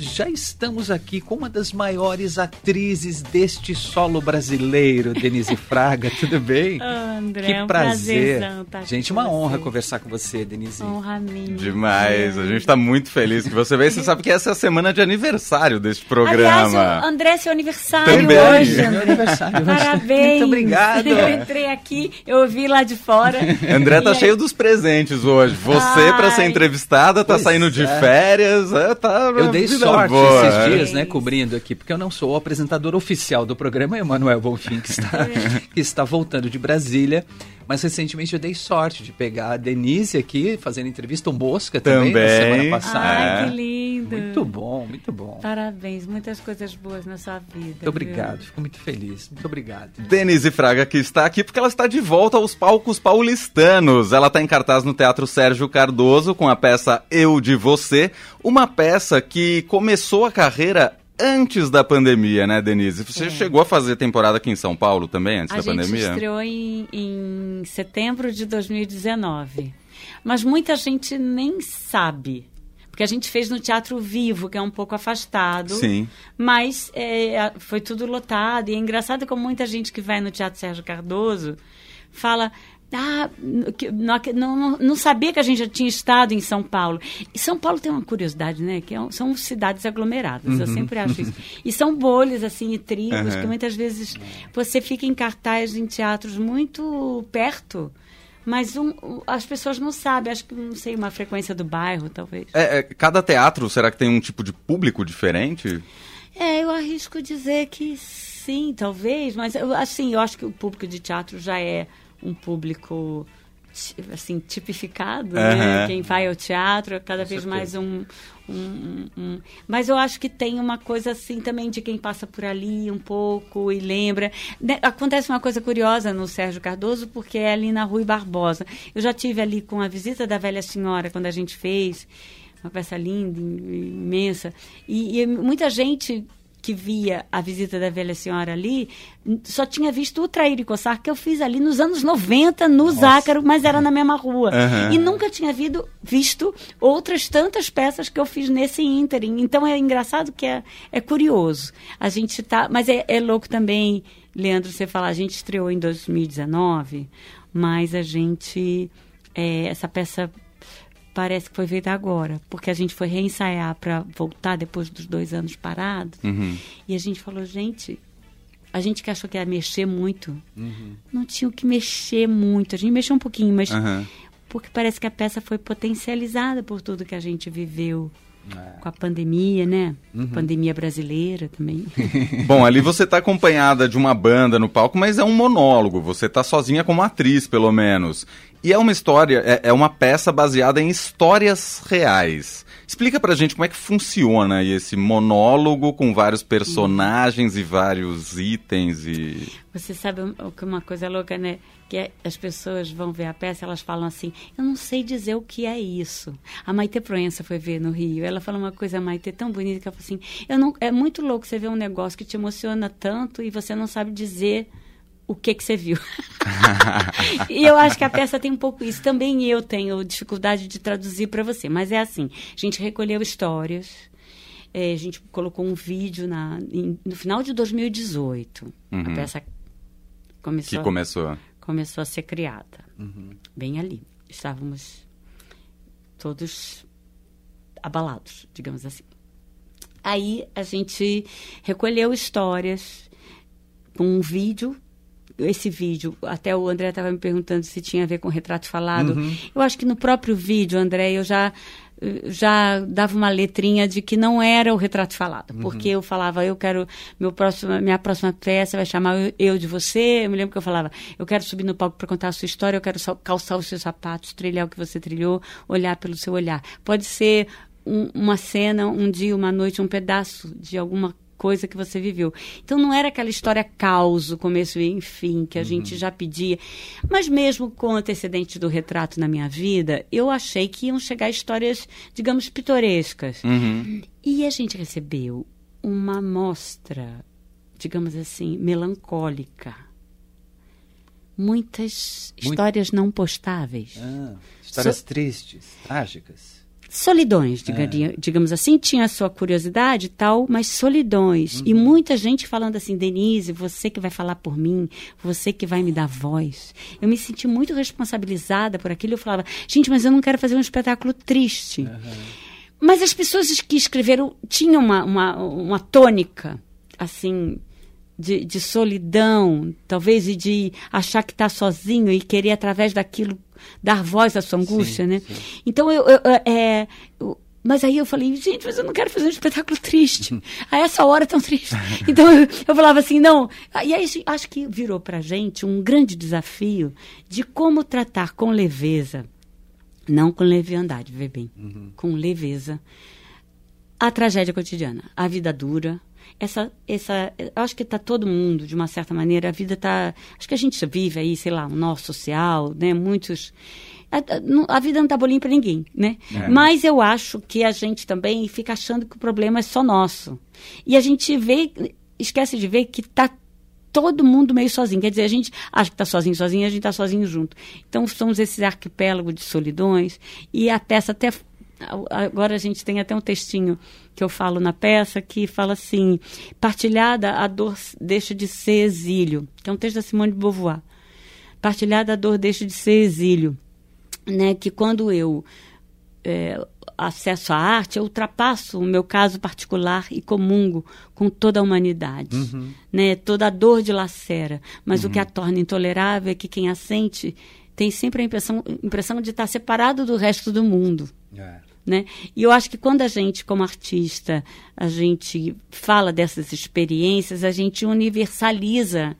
já estamos aqui com uma das maiores atrizes deste solo brasileiro, Denise Fraga. Tudo bem? André, que é um prazer. Gente, uma honra você. conversar com você, Denise. Honra minha. Demais, a gente tá muito feliz que você veio. Você sabe que essa é a semana de aniversário deste programa. Aliás, o André, seu aniversário Também. hoje, Meu André. aniversário. Parabéns. Muito obrigado. Eu entrei aqui, eu ouvi lá de fora. André tá aí- cheio dos presentes hoje. Você, pra ser entrevistada, tá Pois saindo de é. férias. é, tá Eu dei vida sorte boa. esses dias, né, cobrindo aqui, porque eu não sou o apresentador oficial do programa, é Emanuel Bonfim, que está, É. que está voltando de Brasília. Mas recentemente eu dei sorte de pegar a Denise aqui, fazendo entrevista, um Bosca também, na Também. semana passada. Ai, É. que lindo. Muito bom, muito bom. Parabéns, muitas coisas boas na sua vida. Muito obrigado, fico muito feliz. Muito obrigado. Denise Fraga que está aqui porque ela está de volta aos palcos paulistanos. Ela está em cartaz no Teatro Sérgio Cardoso com a peça Eu de Você, uma peça que começou a carreira antes da pandemia, né, Denise? Você É. chegou a fazer temporada aqui em São Paulo também antes A da gente pandemia? estreou em, em setembro de 2019. Mas muita gente nem sabe. Porque a gente fez no Teatro Vivo, que é um pouco afastado. Sim. Mas é, a- foi tudo lotado. E é engraçado como muita gente que vai no Teatro Sérgio Cardoso fala. Ah, não, não, sabia que a gente já tinha estado em São Paulo. E São Paulo tem uma curiosidade, né? Que é são cidades aglomeradas, eu sempre acho isso. E são bolhas, assim, e tribos, Uhum. que muitas vezes você fica em cartaz em teatros muito perto, mas um- um- as pessoas não sabem. Acho que, não sei, uma frequência do bairro, talvez. É, é, cada teatro, será que tem um tipo de público diferente? É, eu arrisco dizer que sim, talvez, mas eu, assim, eu acho que o público de teatro já é um público assim tipificado, né? Aham. Quem vai ao teatro é cada vez mais um, um- um- um- Mas eu acho que tem uma coisa assim também de quem passa por ali um pouco e lembra. Né, Acontece uma coisa curiosa no Sérgio Cardoso, porque é ali na Rui Barbosa. Eu já tive ali com a visita da velha senhora quando a gente fez uma peça linda, im- imensa. E, e muita gente que via a visita da velha senhora ali só tinha visto o Traíra e Coçar que eu fiz ali nos anos 90, no Zácaro, mas era na mesma rua. Aham. E nunca tinha vido, visto outras tantas peças que eu fiz nesse ínterim. Então é engraçado que é, é curioso. A gente tá. Mas é, é louco também, Leandro, você falar, a gente estreou em 2019, mas a gente. é, essa peça parece que foi feita agora, porque a gente foi reensaiar para voltar depois dos dois anos parados. Uhum. E a gente falou, gente, a gente que achou que ia mexer muito, não tinha o que mexer muito. A gente mexeu um pouquinho, mas Aham. porque parece que a peça foi potencializada por tudo que a gente viveu com a pandemia, né? Pandemia brasileira também. Bom, ali você tá acompanhada de uma banda no palco, mas é um monólogo. Você tá sozinha como atriz, pelo menos. E é uma história, é, é uma peça baseada em histórias reais. Explica pra gente como é que funciona esse monólogo com vários personagens e vários itens e. Você sabe que uma coisa louca, né? Que é- as pessoas vão ver a peça, elas falam assim: eu não sei dizer o que é isso. A Maite Proença foi ver no Rio. Ela falou uma coisa, Maite, tão bonita, que ela falou assim: eu não, é muito louco você ver um negócio que te emociona tanto e você não sabe dizer o que que você viu. e eu acho que a peça tem um pouco isso. Também eu tenho dificuldade de traduzir para você, mas é assim: a gente recolheu histórias. eh, a gente colocou um vídeo na, em- no final de 2018. A Uhum. peça começou, Que começou. começou a ser criada. Bem ali. Estávamos todos abalados, digamos assim. Aí a gente recolheu histórias com um vídeo. Esse vídeo, até o André estava me perguntando se tinha a ver com retrato falado. Eu acho que no próprio vídeo, André, eu já já dava uma letrinha de que não era o retrato falado, porque eu falava, eu quero meu próximo, minha próxima peça vai chamar Eu- eu de você. Eu me lembro que eu falava, eu quero subir no palco para contar a sua história, eu quero calçar os seus sapatos, trilhar o que você trilhou, olhar pelo seu olhar. Pode ser um- uma cena, um dia, uma noite, um pedaço de alguma coisa que você viveu. Então não era aquela história causo, começo e fim, que a gente já pedia. Mas mesmo com o antecedente do retrato na minha vida, eu achei que iam chegar histórias, digamos, pitorescas. Uhum. E a gente recebeu uma amostra, digamos assim, melancólica. Muitas Muito- histórias não postáveis. Ah, histórias So- tristes, trágicas. Solidões, diga- É. digamos assim, tinha a sua curiosidade e tal, mas solidões. E muita gente falando assim, Denise, você que vai falar por mim, você que vai me dar voz. Eu me senti muito responsabilizada por aquilo. Eu falava, gente, mas eu não quero fazer um espetáculo triste. Mas as pessoas que escreveram tinham uma, uma, uma tônica, assim, de, de solidão, talvez, e de achar que está sozinho e querer, através daquilo, dar voz à sua angústia, né? Então, eu, eu- eu- é, eu- mas aí eu falei, gente, mas eu não quero fazer um espetáculo triste. A essa hora tão triste. Então, eu, eu falava assim, não. E aí, acho que virou pra gente um grande desafio de como tratar com leveza, não com leviandade, vê bem, com leveza, a tragédia cotidiana, a vida dura. Essa, essa, eu acho que está todo mundo, de uma certa maneira, a vida está. Acho que a gente vive aí, sei lá, um nó social, né? Muitos. A, a- vida não tá bolinha para ninguém, né? Mas eu acho que a gente também fica achando que o problema é só nosso. E a gente vê, esquece de ver que tá todo mundo meio sozinho. Quer dizer, a gente acha que está sozinho, sozinho, a gente está sozinho junto. Então, somos esse arquipélago de solidões. E a peça até. Agora a gente tem até um textinho que eu falo na peça que fala assim: partilhada, a dor deixa de ser exílio. Que é um texto da Simone de Beauvoir. Partilhada, a dor deixa de ser exílio. Né? Que quando eu é, acesso à arte, eu ultrapasso o meu caso particular e comungo com toda a humanidade. Né? Toda a dor dilacera. Mas o que a torna intolerável é que quem a sente tem sempre a impressão, impressão de estar separado do resto do mundo. É. Né? E eu acho que quando a gente, como artista, a gente fala dessas experiências, a gente universaliza.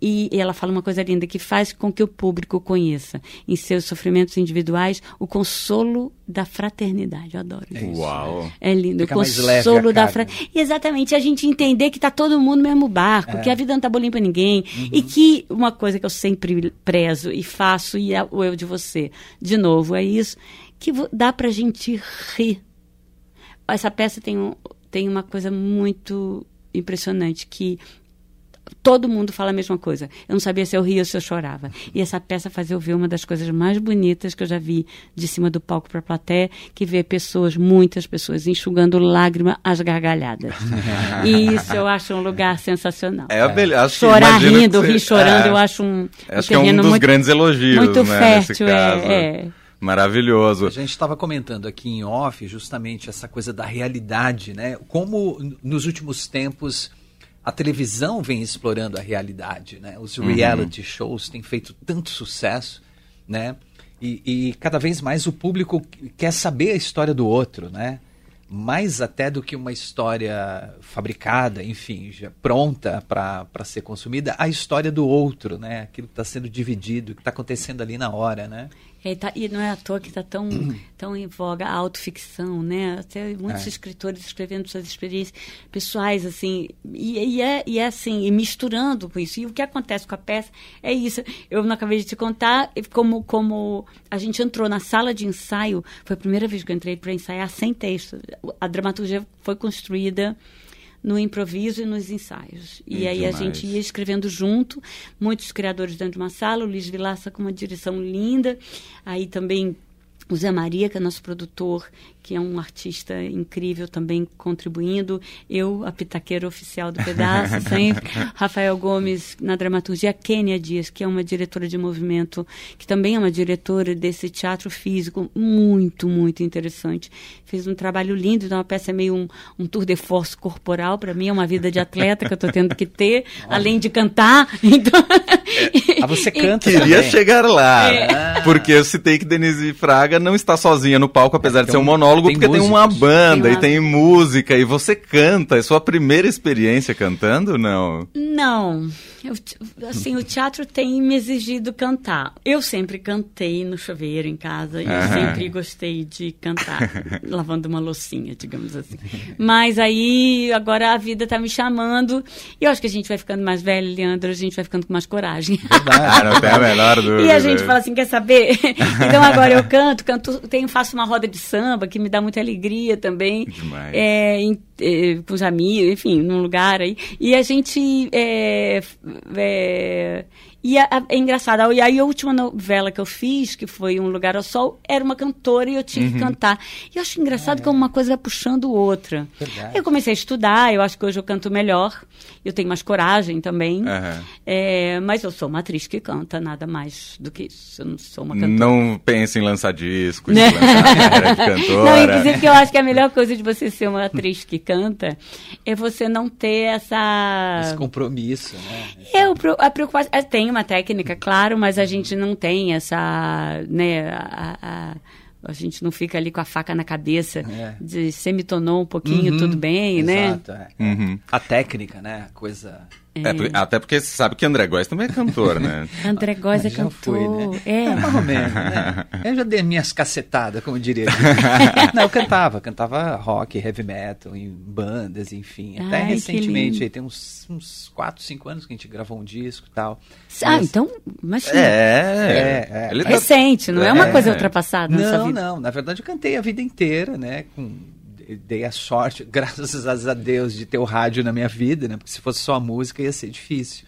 E ela fala uma coisa linda, que faz com que o público conheça, em seus sofrimentos individuais, o consolo da fraternidade. Eu adoro isso. isso, Uau. É lindo, Fica o consolo da carga. fra... Exatamente, a gente entender que tá todo mundo no mesmo barco, É. que a vida não tá bolinha pra ninguém. Uhum. E que uma coisa que eu sempre prezo e faço, e é o eu de você, de novo, é isso, que dá pra gente rir. Essa peça tem, um, tem uma coisa muito impressionante, que todo mundo fala a mesma coisa. Eu não sabia se eu ria ou se eu chorava. E essa peça faz eu ver uma das coisas mais bonitas que eu já vi de cima do palco para a plateia, que vê pessoas, muitas pessoas, enxugando lágrima às gargalhadas. e isso eu acho um lugar sensacional. É a que Chorar rindo, rir chorando, é, eu acho um, um Acho que é um dos muito, grandes elogios, muito né, fértil. É, é. Maravilhoso. A gente estava comentando aqui em off justamente essa coisa da realidade, né? Como nos últimos tempos a televisão vem explorando a realidade, né? Os reality shows têm feito tanto sucesso, né? E, e cada vez mais o público quer saber a história do outro, né? Mais até do que uma história fabricada, enfim, já pronta para ser consumida, a história do outro, né? Aquilo que está sendo dividido, que está acontecendo ali na hora, né? É, tá- e não é à toa que está tão, tão em voga a autoficção, né? Até muitos É. escritores escrevendo suas experiências pessoais, assim, e, e é, e é assim, e misturando com isso. E o que acontece com a peça é isso. Eu não acabei de te contar como, como a gente entrou na sala de ensaio, foi a primeira vez que eu entrei para ensaiar sem texto. A dramaturgia foi construída no improviso e nos ensaios. E Hum, aí a demais. gente ia escrevendo junto, muitos criadores dentro de uma sala, o Luiz Vilaça com uma direção linda, aí também o Zé Maria, que é nosso produtor, que é um artista incrível também contribuindo, eu, a pitaqueira oficial do pedaço, sempre, Rafael Gomes na dramaturgia, Kênia Dias, que é uma diretora de movimento, que também é uma diretora desse teatro físico muito, muito interessante. Fez um trabalho lindo, então a peça é meio um, um tour de force corporal, para mim é uma vida de atleta que eu estou tendo que ter, além de cantar. Então... Ah, você canta Queria também. chegar lá. É. Porque eu citei que Denise Fraga não está sozinha no palco, apesar de tem ser um um- monólogo, tem porque tem uma músicos. banda Tem e uma- tem música. E você canta. É sua primeira experiência cantando? Não. Não, eu, assim, o teatro tem me exigido cantar. Eu sempre cantei no chuveiro em casa e sempre gostei de cantar, lavando uma loucinha, digamos assim. Mas aí, agora a vida tá me chamando e eu acho que a gente vai ficando mais velho, Leandro, a gente vai ficando com mais coragem. Ah, não tem a menor dúvida. E a gente fala assim, quer saber? Então agora eu canto, canto, tenho, faço uma roda de samba que me dá muita alegria também. Demais. É, em- é, com os amigos, enfim, num lugar aí. E a gente. é, f- é, E a, a, é engraçado. E aí a última novela que eu fiz, que foi Um Lugar ao Sol, era uma cantora e eu tinha que cantar. E eu acho engraçado Ah, é. como uma coisa vai puxando outra. Verdade. Eu comecei a estudar, eu acho que hoje eu canto melhor. Eu tenho mais coragem também. Aham. É, mas eu sou uma atriz que canta, nada mais do que isso. Eu não sou uma cantora. Não pense em lançar disco, em lançar cantora. Não, inclusive que eu acho que a melhor coisa de você ser uma atriz que canta é você não ter essa. Esse compromisso, né? Eu, pro- a preocupação. é, Tem uma técnica, claro, mas a gente não tem essa. Né, a, a- a gente não fica ali com a faca na cabeça É. de semitonou um pouquinho, Uhum, tudo bem, né? Exato, é. Uhum. A técnica, né? A coisa. É, por- até porque você sabe que André Góes também é cantor, né? André Góes é cantor. fui, né? É. mais ou menos, né? Eu já dei minhas cacetadas, como diria. Não, eu cantava, cantava rock, heavy metal, em bandas, enfim. Até Ai, recentemente, aí tem uns, uns 4, 5 anos que a gente gravou um disco e tal. Ah, Mas- então, imagina. É, É, é. Ele tá- Recente, não é, uma É. coisa ultrapassada Não, não. Na verdade, eu cantei a vida inteira, né? Com, dei a sorte, graças a Deus, de ter o rádio na minha vida, né? Porque se fosse só a música ia ser difícil.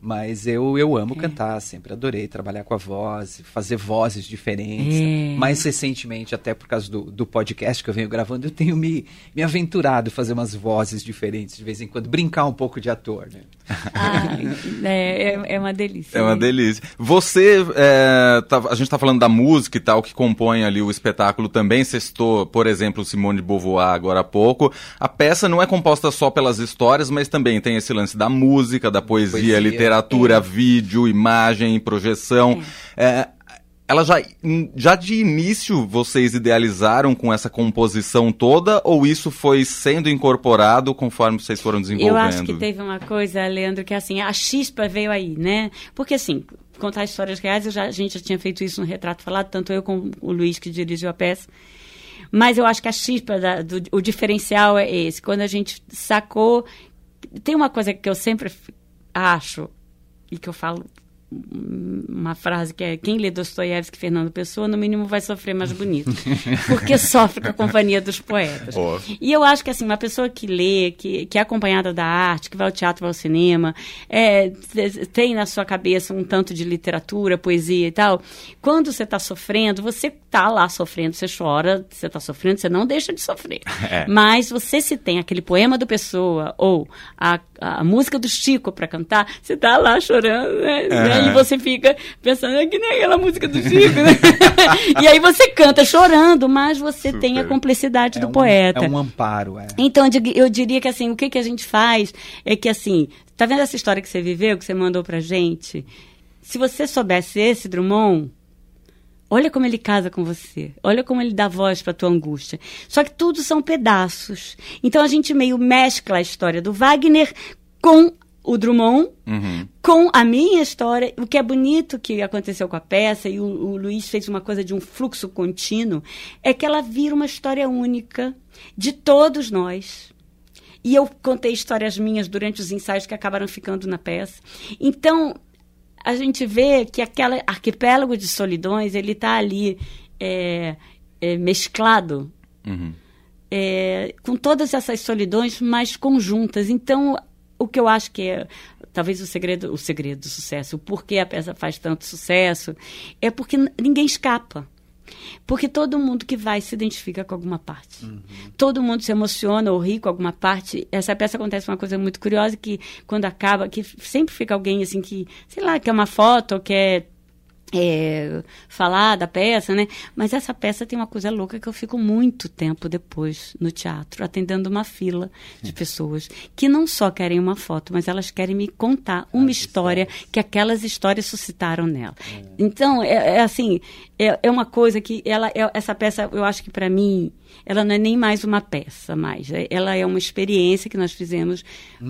Mas eu, eu amo É. cantar, sempre adorei trabalhar com a voz, fazer vozes diferentes. É. Mais recentemente, até por causa do, do podcast que eu venho gravando, eu tenho me, me aventurado a fazer umas vozes diferentes de vez em quando, brincar um pouco de ator, né? Ah, é, é, é uma delícia. É uma né? delícia. Você, é, tá- a gente tá falando da música e tal, que compõe ali o espetáculo também. Cestou, por exemplo, Simone de Beauvoir agora há pouco. A peça não é composta só pelas histórias, mas também tem esse lance da música, da poesia, Poesia. Literatura, É. vídeo, imagem, projeção. É, ela já, já de início vocês idealizaram com essa composição toda ou isso foi sendo incorporado conforme vocês foram desenvolvendo? Eu acho que teve uma coisa, Leandro, que assim, a chispa veio aí, né? Porque assim, contar histórias reais, já, a gente já tinha feito isso no Retrato Falado, tanto eu como o Luiz, que dirigiu a peça. Mas eu acho que a chispa, da- do, o diferencial é esse. Quando a gente sacou. Tem uma coisa que eu sempre acho, e que eu falo uma frase que é quem lê Dostoiévski e Fernando Pessoa, no mínimo vai sofrer mais bonito. Porque sofre com a companhia dos poetas. Ó. E eu acho que assim, uma pessoa que lê, que, que é acompanhada da arte, que vai ao teatro, vai ao cinema, é, te- tem na sua cabeça um tanto de literatura, poesia e tal, quando você está sofrendo, você está lá sofrendo, você chora, você está sofrendo, você não deixa de sofrer. É. Mas você se tem aquele poema do Pessoa ou a, a música do Chico para cantar, você está lá chorando, né? Aham. E você fica pensando, é que nem aquela música do Chico, né? e aí você canta chorando, mas você tem a Super. complexidade É do um- poeta. É um amparo, é. Então, eu diria que assim, o que, que a gente faz é que assim, tá vendo essa história que você viveu, que você mandou pra gente? Se você soubesse esse Drummond, olha como ele casa com você. Olha como ele dá voz pra tua angústia. Só que tudo são pedaços. Então a gente meio mescla a história do Wagner com o Drummond Uhum. com a minha história, o que é bonito que aconteceu com a peça, e o, o Luiz fez uma coisa de um fluxo contínuo, é que ela vira uma história única de todos nós. E eu contei histórias minhas durante os ensaios que acabaram ficando na peça. Então, a gente vê que aquele arquipélago de solidões, ele está ali é, é, mesclado Uhum. é, com todas essas solidões, mas conjuntas. Então, o que eu acho que é talvez o segredo, o segredo do sucesso, o porquê a peça faz tanto sucesso, é porque ninguém escapa. Porque todo mundo que vai se identifica com alguma parte. Todo mundo se emociona ou ri com alguma parte. Essa peça acontece uma coisa muito curiosa que quando acaba, que sempre fica alguém assim que, sei lá, quer uma foto ou quer é, falar da peça, né? Mas essa peça tem uma coisa louca que eu fico muito tempo depois no teatro, atendendo uma fila de pessoas que não só querem uma foto, mas elas querem me contar uma história que aquelas histórias suscitaram nela. Então, é, é assim, é, é uma coisa que ela, é- essa peça, eu acho que para mim, ela não é nem mais uma peça mais. É- Ela é uma experiência que nós fizemos,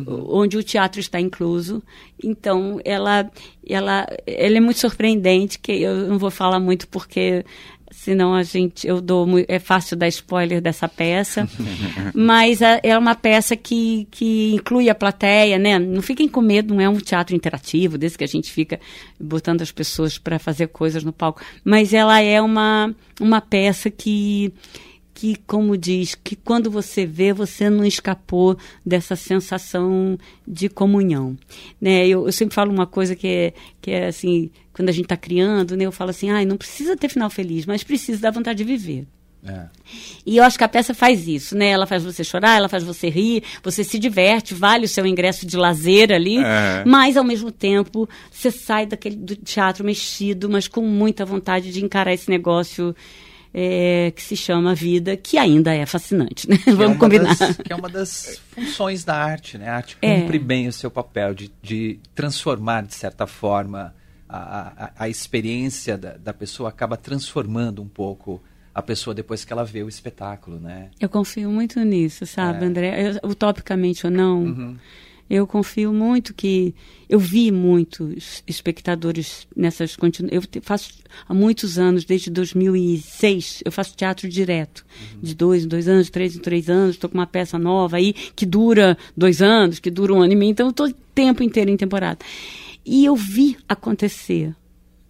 onde o teatro está incluso. Então, ela, ela, ela é muito surpreendente, que eu não vou falar muito porque senão a gente eu dou é fácil dar spoiler dessa peça. Mas a- é uma peça que, que inclui a plateia né? Não fiquem com medo não é um teatro interativo desse que a gente fica botando as pessoas para fazer coisas no palco. Mas ela é uma uma peça que que, como diz, que quando você vê, você não escapou dessa sensação de comunhão. Né? Eu, eu sempre falo uma coisa que é, que é assim, quando a gente está criando, né, eu falo assim, ah, não precisa ter final feliz, mas precisa dar vontade de viver. É. E eu acho que a peça faz isso, né? Ela faz você chorar, ela faz você rir, você se diverte, vale o seu ingresso de lazer ali, é. mas ao mesmo tempo você sai daquele do teatro mexido, mas com muita vontade de encarar esse negócio é, que se chama vida, que ainda é fascinante, né? É Vamos é combinar. Das, que é uma das funções da arte, né? A arte é. cumpre bem o seu papel de, de transformar, de certa forma, a, a, a experiência da, da pessoa acaba transformando um pouco a pessoa depois que ela vê o espetáculo, né? Eu confio muito nisso, sabe, é. André? Eu, utopicamente ou não, uhum. Eu confio muito que eu vi muitos espectadores nessas continu... eu faço há muitos anos, desde 2006, eu faço teatro direto, uhum. de dois em dois anos, três em três anos, estou com uma peça nova aí que dura dois anos, que dura um ano e meio, então estou o tempo inteiro em temporada. E eu vi acontecer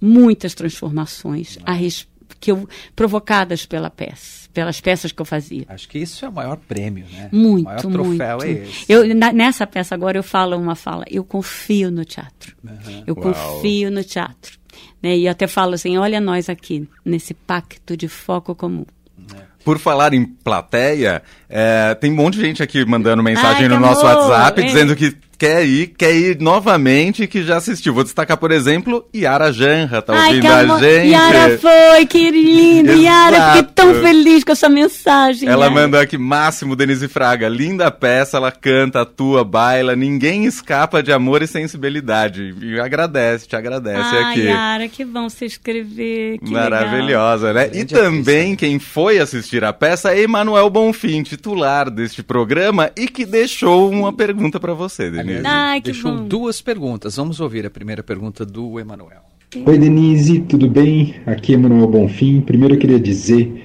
muitas transformações a respeito que eu provocadas pela peça, pelas peças que eu fazia. Acho que isso é o maior prêmio, né? Muito, o maior troféu muito. é esse. Eu, na, nessa peça agora eu falo uma fala, eu confio no teatro. Uhum. Eu Uau. confio no teatro. Né? E eu até falo assim, olha nós aqui, nesse pacto de foco comum. Por falar em plateia, é, tem um monte de gente aqui mandando mensagem Ai, no nosso amor, WhatsApp, dizendo que quer ir, quer ir novamente, que já assistiu. Vou destacar, por exemplo, Yara Janra, tá Ai, ouvindo a gente. Yara foi, que linda. Yara, fiquei tão feliz com essa mensagem. Ela Yara. mandou aqui, Máximo Denise Fraga, linda peça, ela canta, atua, baila, ninguém escapa de amor e sensibilidade. E agradece, te agradece Ai, aqui. Yara, que bom você escrever, que Maravilhosa, legal. né? E também quem foi assistir a peça é Emanuel Bonfim, titular deste programa e que deixou uma pergunta para você, Denise. Ai, deixou bom. duas perguntas. Vamos ouvir a primeira pergunta do Emanuel. Oi, Denise, tudo bem? Aqui é Emanuel Bonfim. Primeiro eu queria dizer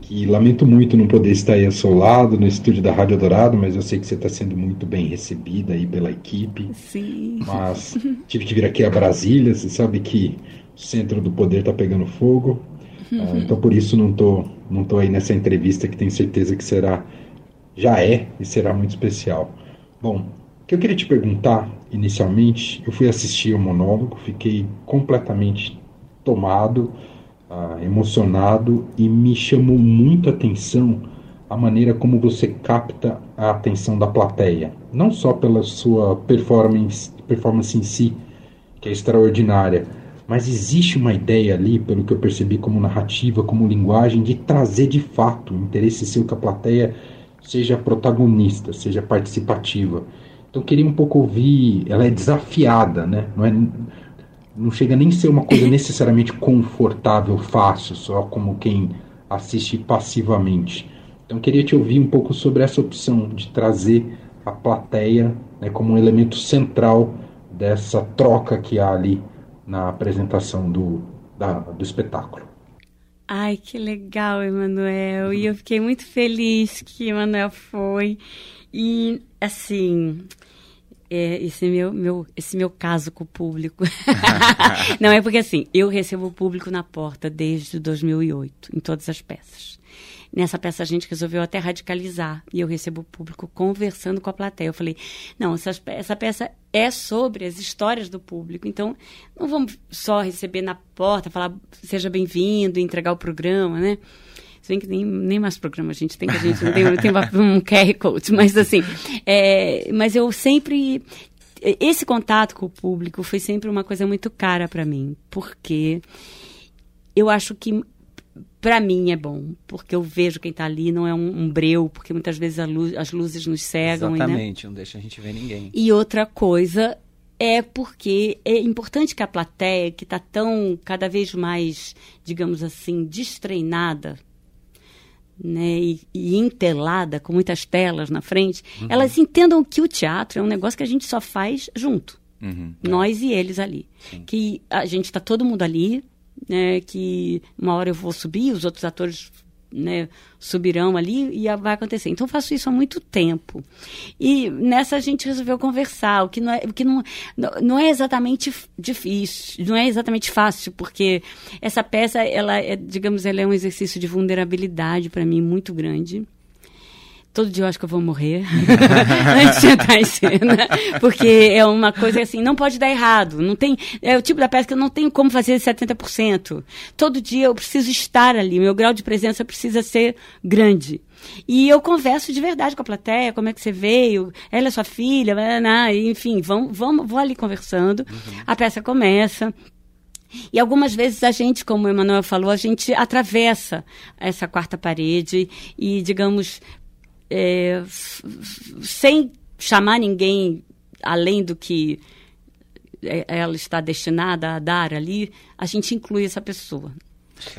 que lamento muito não poder estar aí ao seu lado no estúdio da Rádio Dourado, mas eu sei que você está sendo muito bem recebida aí pela equipe. Sim. Mas tive que vir aqui a Brasília, você sabe que o centro do poder está pegando fogo. Uh, então por isso não tô, não tô aí nessa entrevista que tenho certeza que será, já é e será muito especial. Bom, que eu queria te perguntar, inicialmente, eu fui assistir o monólogo, fiquei completamente tomado, uh, emocionado e me chamou muito a atenção a maneira como você capta a atenção da plateia, não só pela sua performance, performance em si, que é extraordinária, mas existe uma ideia ali, pelo que eu percebi como narrativa, como linguagem, de trazer de fato o interesse seu que a plateia seja protagonista, seja participativa. Então eu queria um pouco ouvir, ela é desafiada, né? Não, é, não chega nem a ser uma coisa necessariamente confortável, fácil, só como quem assiste passivamente. Então eu queria te ouvir um pouco sobre essa opção de trazer a plateia né, como um elemento central dessa troca que há ali na apresentação do, da, do espetáculo. Ai, que legal, Emanuel. E eu fiquei muito feliz que Emanuel foi. E, assim, é, esse meu, meu, esse meu caso com o público. Não, é porque assim, eu recebo o público na porta desde 2008, em todas as peças. Nessa peça a gente resolveu até radicalizar. E eu recebo o público conversando com a plateia. Eu falei, não, essa, essa peça é sobre as histórias do público, então não vamos só receber na porta, falar seja bem-vindo, entregar o programa, né? Se bem que nem, nem mais programa a gente. Tem, que a gente não tem, tem um QR Code, mas assim, é, mas eu sempre esse contato com o público foi sempre uma coisa muito cara para mim, porque eu acho que para mim é bom, porque eu vejo quem está ali, não é um, um, breu, porque muitas vezes luz, as luzes nos cegam. Exatamente, né? não deixa a gente ver ninguém. E outra coisa é porque é importante que a plateia, que está tão cada vez mais, digamos assim, destreinada né, e, e, entelada, com muitas telas na frente, uhum. elas entendam que o teatro é um negócio que a gente só faz junto. Uhum. Nós e eles ali. Sim. Que a gente está todo mundo ali, né, que uma hora eu vou subir, os outros atores né, subirão ali e vai acontecer. Então, eu faço isso há muito tempo. E nessa a gente resolveu conversar, o que não é, que não, não é exatamente difícil, não é exatamente fácil, porque essa peça, ela é, digamos, ela é um exercício de vulnerabilidade para mim muito grande. Todo dia eu acho que eu vou morrer antes de entrar em cena. Porque é uma coisa assim, não pode dar errado. Não tem, é o tipo da peça que eu não tenho como fazer 70%. Todo dia eu preciso estar ali, meu grau de presença precisa ser grande. E eu converso de verdade com a plateia, como é que você veio, ela é sua filha, enfim, vamos, vamos, vou ali conversando. Uhum. A peça começa. E algumas vezes a gente, como o Emanuel falou, a gente atravessa essa quarta parede e, digamos, é, sem chamar ninguém além do que é, ela está destinada a dar ali, a gente inclui essa pessoa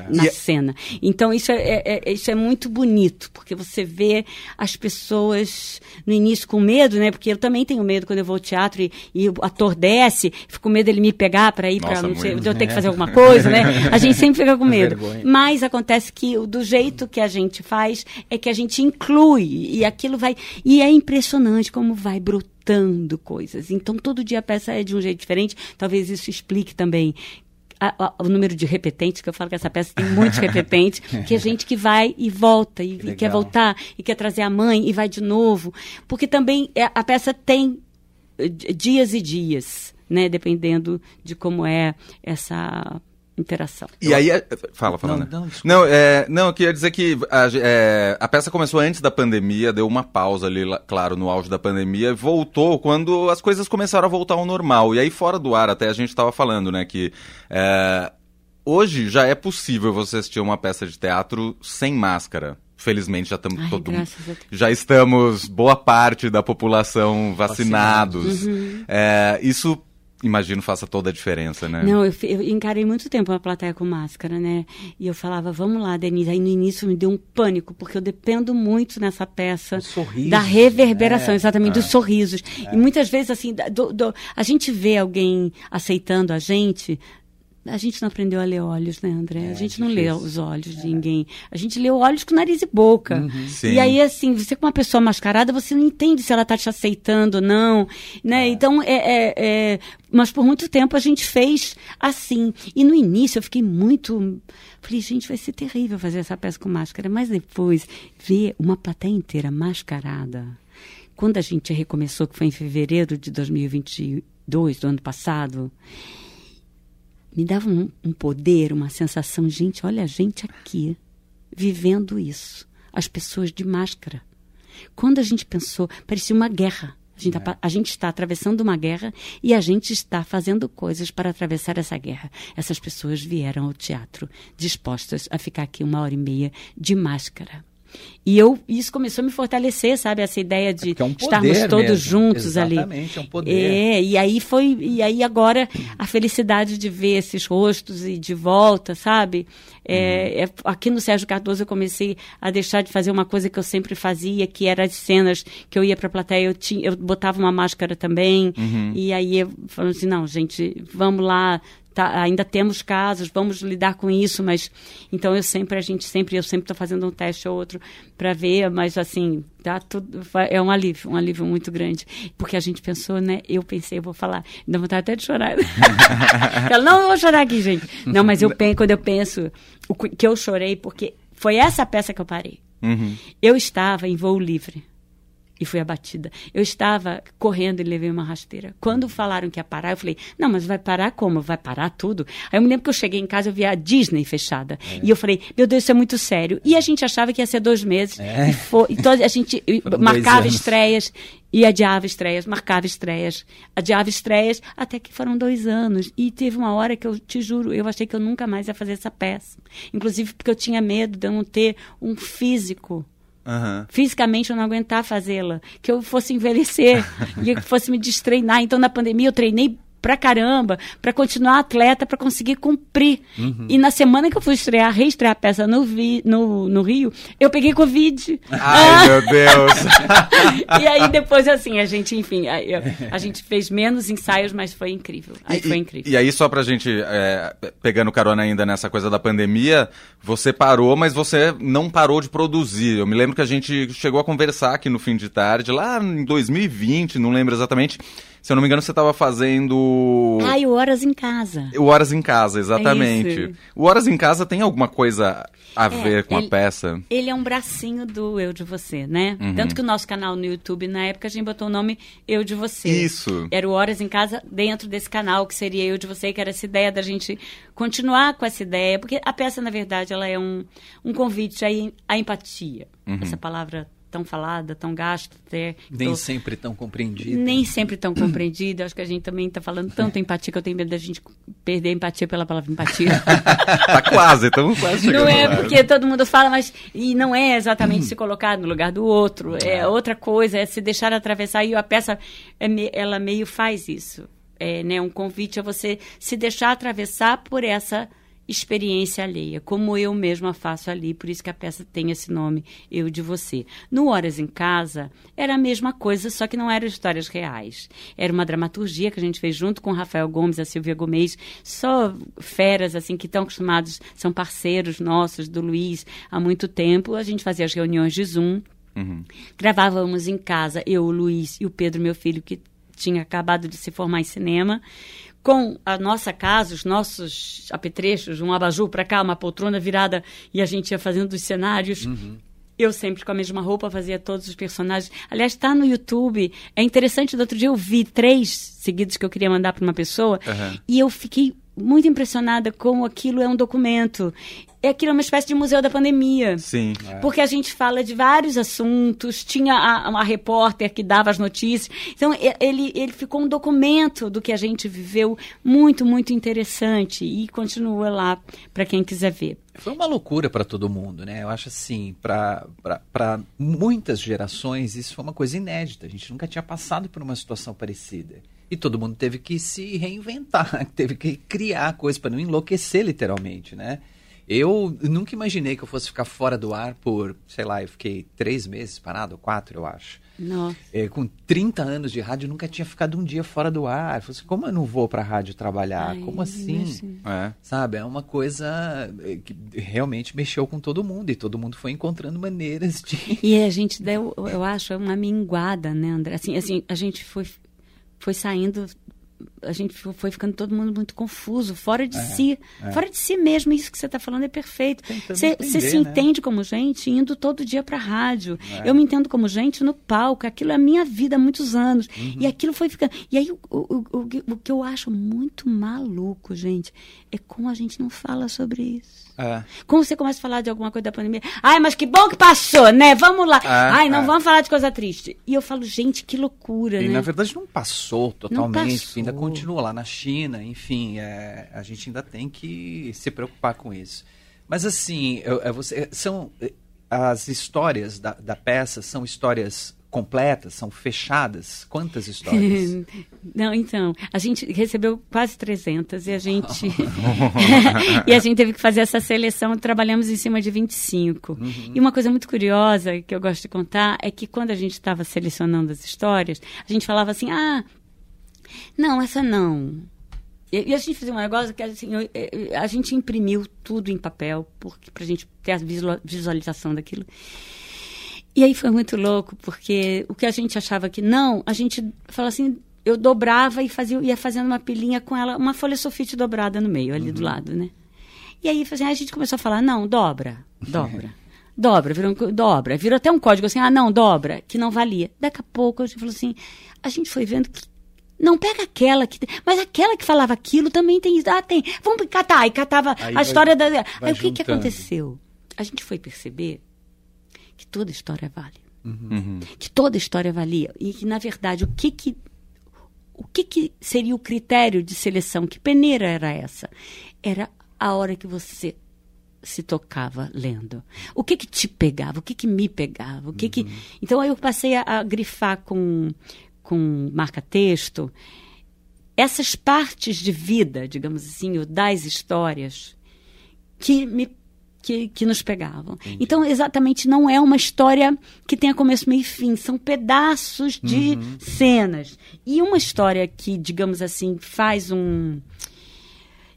na cena. Então isso é, é, é, isso é muito bonito, porque você vê as pessoas no início com medo, né? Porque eu também tenho medo quando eu vou ao teatro e, e o ator desce, fico com medo dele me pegar para ir para não sei, eu ter que fazer alguma coisa, né? A gente sempre fica com medo. Mas acontece que do jeito que a gente faz é que a gente inclui e aquilo vai e é impressionante como vai brotando coisas. Então todo dia a peça é de um jeito diferente. Talvez isso explique também a, a, o número de repetentes, que eu falo que essa peça tem muitos repetentes, que é gente que vai e volta, e, que e quer voltar, e quer trazer a mãe, e vai de novo. Porque também é, a peça tem eh, dias e dias, né? Dependendo de como é essa interação. E aí, é, fala, fala, não, né? Não, não, é, não, eu queria dizer que a, é, a, peça começou antes da pandemia, deu uma pausa ali, claro, no auge da pandemia, e voltou quando as coisas começaram a voltar ao normal. E aí, fora do ar, até a gente estava falando, né, que é, hoje já é possível você assistir uma peça de teatro sem máscara. Felizmente já estamos todo já estamos boa parte da população vacinados. Uhum. É, isso imagino faça toda a diferença, né? Não, eu, eu, encarei muito tempo a plateia com máscara, né? E eu falava, vamos lá, Denise. Aí no início me deu um pânico, porque eu dependo muito nessa peça sorrisos, da reverberação, é, exatamente, é, dos sorrisos. É. E muitas vezes, assim, do, do, a gente vê alguém aceitando a gente a gente não aprendeu a ler olhos, né, André? É, a gente não lê os olhos de ninguém. A gente lê olhos com nariz e boca. Uhum, e aí, assim, você com uma pessoa mascarada, você não entende se ela está te aceitando ou não, né? É. Então, é, é, é, Mas por muito tempo a gente fez assim. E no início eu fiquei muito... Falei, gente, vai ser terrível fazer essa peça com máscara. Mas depois, ver uma plateia inteira mascarada... Quando a gente recomeçou, que foi em fevereiro de 2022, do ano passado me dava um, um poder, uma sensação, gente, olha a gente aqui vivendo isso. As pessoas de máscara. Quando a gente pensou, parecia uma guerra. A gente, tá é. a gente, está atravessando uma guerra e a gente está fazendo coisas para atravessar essa guerra. Essas pessoas vieram ao teatro dispostas a ficar aqui uma hora e meia de máscara. E eu, isso começou a me fortalecer, sabe? Essa ideia de é um estarmos todos mesmo. juntos Exatamente, ali. Exatamente, é um poder. É, e aí foi, e aí agora a felicidade de ver esses rostos e de volta, sabe? É, uhum. é, aqui no Sérgio Cardoso eu comecei a deixar de fazer uma coisa que eu sempre fazia, que era as cenas que eu ia para a plateia, eu, tinha, eu botava uma máscara também, uhum. e aí eu falando assim, não, gente, vamos lá, Tá, ainda temos casos, vamos lidar com isso, mas então eu sempre, a gente sempre, eu sempre estou fazendo um teste ou outro para ver, mas assim, tá tudo, é um alívio, um alívio muito grande. Porque a gente pensou, né? Eu pensei, eu vou falar, ainda vontade até de chorar. Ela, não, eu vou chorar aqui, gente. Não, mas eu penso, quando eu penso o que eu chorei, porque foi essa peça que eu parei. Uhum. Eu estava em voo livre e fui abatida. Eu estava correndo e levei uma rasteira. Quando falaram que ia parar, eu falei, não, mas vai parar como? Vai parar tudo? Aí eu me lembro que eu cheguei em casa, eu vi a Disney fechada. É. E eu falei, meu Deus, isso é muito sério. E a gente achava que ia ser dois meses. É. E foi, então a gente marcava estreias e adiava estreias, marcava estreias, adiava estreias, até que foram dois anos. E teve uma hora que eu te juro, eu achei que eu nunca mais ia fazer essa peça. Inclusive porque eu tinha medo de eu não ter um físico Uhum. Fisicamente eu não aguentar fazê-la. Que eu fosse envelhecer e que fosse me destreinar. Então, na pandemia, eu treinei pra caramba para continuar atleta, para conseguir cumprir. Uhum. E na semana que eu fui estrear, reestrear a peça no, vi, no, no Rio, eu peguei Covid. Ai, meu Deus! e aí depois, assim, a gente, enfim, a, a, gente fez menos ensaios, mas foi incrível. Aí e, foi incrível. E aí, só pra gente, é, pegando carona ainda nessa coisa da pandemia, você parou, mas você não parou de produzir. Eu me lembro que a gente chegou a conversar aqui no fim de tarde, lá em 2020, não lembro exatamente. Se eu não me engano, você estava fazendo. Ah, e o Horas em Casa. O Horas em Casa, exatamente. É o Horas em Casa tem alguma coisa a é, ver com ele, a peça? Ele é um bracinho do Eu de Você, né? Uhum. Tanto que o nosso canal no YouTube, na época, a gente botou o nome Eu de Você. Isso. Era o Horas em Casa dentro desse canal, que seria Eu de Você, que era essa ideia da gente continuar com essa ideia. Porque a peça, na verdade, ela é um, um convite à, à empatia. Uhum. Essa palavra tão falada, tão gasta até. Nem tô... sempre tão compreendida. Nem sempre tão compreendida. Acho que a gente também está falando tanto empatia que eu tenho medo da gente perder a empatia pela palavra empatia. tá quase, estamos quase Não é lá. porque todo mundo fala, mas e não é exatamente se colocar no lugar do outro. É, é outra coisa, é se deixar atravessar. E a peça, é, ela meio faz isso. É né, um convite a você se deixar atravessar por essa experiência alheia, como eu mesma faço ali, por isso que a peça tem esse nome, Eu de Você. No Horas em Casa, era a mesma coisa, só que não eram histórias reais. Era uma dramaturgia que a gente fez junto com o Rafael Gomes, a Silvia Gomes, só feras, assim, que estão acostumados, são parceiros nossos, do Luiz, há muito tempo. A gente fazia as reuniões de Zoom, uhum. gravávamos em casa, eu, o Luiz e o Pedro, meu filho, que tinha acabado de se formar em cinema, com a nossa casa, os nossos apetrechos, um abajur para cá, uma poltrona virada, e a gente ia fazendo os cenários. Uhum. Eu sempre com a mesma roupa fazia todos os personagens. Aliás, está no YouTube. É interessante, do outro dia eu vi três seguidos que eu queria mandar para uma pessoa uhum. e eu fiquei muito impressionada como aquilo é um documento é aquilo é uma espécie de museu da pandemia. Sim. É. Porque a gente fala de vários assuntos, tinha a, uma repórter que dava as notícias. Então, ele, ele ficou um documento do que a gente viveu muito, muito interessante e continua lá para quem quiser ver. Foi uma loucura para todo mundo, né? Eu acho assim, para muitas gerações, isso foi uma coisa inédita. A gente nunca tinha passado por uma situação parecida. E todo mundo teve que se reinventar, teve que criar coisas para não enlouquecer, literalmente, né? Eu nunca imaginei que eu fosse ficar fora do ar por, sei lá, eu fiquei três meses parado, quatro, eu acho. Nossa. É, com 30 anos de rádio, nunca tinha ficado um dia fora do ar. Eu falei assim, como eu não vou para a rádio trabalhar? Ai, como assim? É. Sabe, é uma coisa é, que realmente mexeu com todo mundo e todo mundo foi encontrando maneiras de. E a gente deu, eu acho, uma minguada, né, André? Assim, assim a gente foi, foi saindo a gente foi ficando todo mundo muito confuso, fora de é, si, é. fora de si mesmo. Isso que você está falando é perfeito. Você se né? entende como gente indo todo dia para a rádio. É. Eu me entendo como gente no palco. Aquilo é a minha vida há muitos anos. Uhum. E aquilo foi ficando. E aí o, o, o, o, que eu acho muito maluco, gente, é como a gente não fala sobre isso. É. Como você começa a falar de alguma coisa da pandemia? Ai, mas que bom que passou, né? Vamos lá. É, Ai, não é. vamos falar de coisa triste. E eu falo, gente, que loucura, e, né? na verdade não passou totalmente. Não passou. Ainda continua lá na China, enfim, é, a gente ainda tem que se preocupar com isso. Mas assim, é, você, são as histórias da, da peça são histórias completas, são fechadas? Quantas histórias? Não, então, a gente recebeu quase 300 e a gente e a gente teve que fazer essa seleção, trabalhamos em cima de 25. Uhum. E uma coisa muito curiosa que eu gosto de contar é que quando a gente estava selecionando as histórias, a gente falava assim: "Ah, não, essa não. E, a gente fez um negócio que assim, a gente imprimiu tudo em papel para a gente ter a visualização daquilo. E aí foi muito louco, porque o que a gente achava que não, a gente fala assim, eu dobrava e fazia, ia fazendo uma pilinha com ela, uma folha sulfite dobrada no meio, ali uhum. do lado, né? E aí assim, a gente começou a falar, não, dobra, dobra. dobra, virou, dobra. Virou até um código assim, ah, não, dobra, que não valia. Daqui a pouco a gente falou assim, a gente foi vendo que não, pega aquela que. Mas aquela que falava aquilo também tem. Ah, tem. Vamos catar. E catava aí a vai, história da. Aí o que, que aconteceu? A gente foi perceber que toda história vale. Uhum. Que toda história valia. E que, na verdade, o que que. O que, que seria o critério de seleção? Que peneira era essa? Era a hora que você se tocava lendo? O que que te pegava? O que que me pegava? O que que... Uhum. Então eu passei a, a grifar com com marca-texto essas partes de vida, digamos assim, ou das histórias, que me que, que nos pegavam. Entendi. Então, exatamente, não é uma história que tenha começo, meio e fim. São pedaços de uhum. cenas. E uma história que, digamos assim, faz um.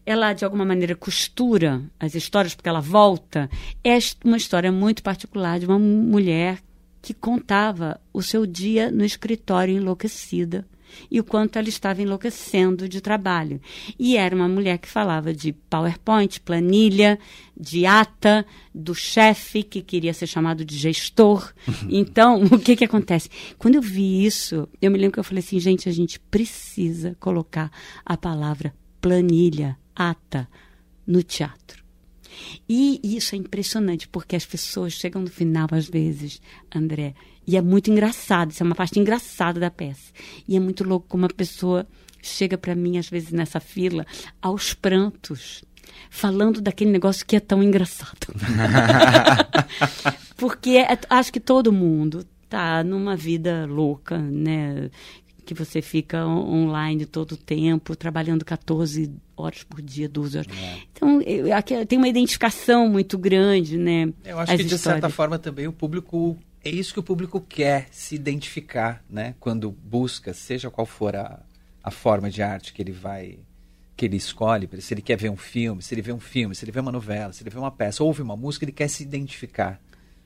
Ela, de alguma maneira, costura as histórias, porque ela volta. É uma história muito particular de uma mulher que contava o seu dia no escritório enlouquecida e o quanto ela estava enlouquecendo de trabalho. E era uma mulher que falava de PowerPoint, planilha, de ata, do chefe que queria ser chamado de gestor. Então, o que que acontece? Quando eu vi isso, eu me lembro que eu falei assim, gente, a gente precisa colocar a palavra planilha, ata, no teatro. E isso é impressionante, porque as pessoas chegam no final, às vezes, André, e é muito engraçado, isso é uma parte engraçada da peça. E é muito louco como a pessoa chega para mim, às vezes, nessa fila, aos prantos, falando daquele negócio que é tão engraçado. Porque é, acho que todo mundo tá numa vida louca, né? Que você fica online todo o tempo, trabalhando 14 horas por dia, 12 horas. É. Então, eu, aqui, tem uma identificação muito grande, né? Eu acho que, de histórias. certa forma, também o público é isso que o público quer se identificar, né? Quando busca, seja qual for a, a forma de arte que ele vai que ele escolhe, se ele quer ver um filme, se ele vê um filme, se ele vê uma novela, se ele vê uma peça, ouve uma música, ele quer se identificar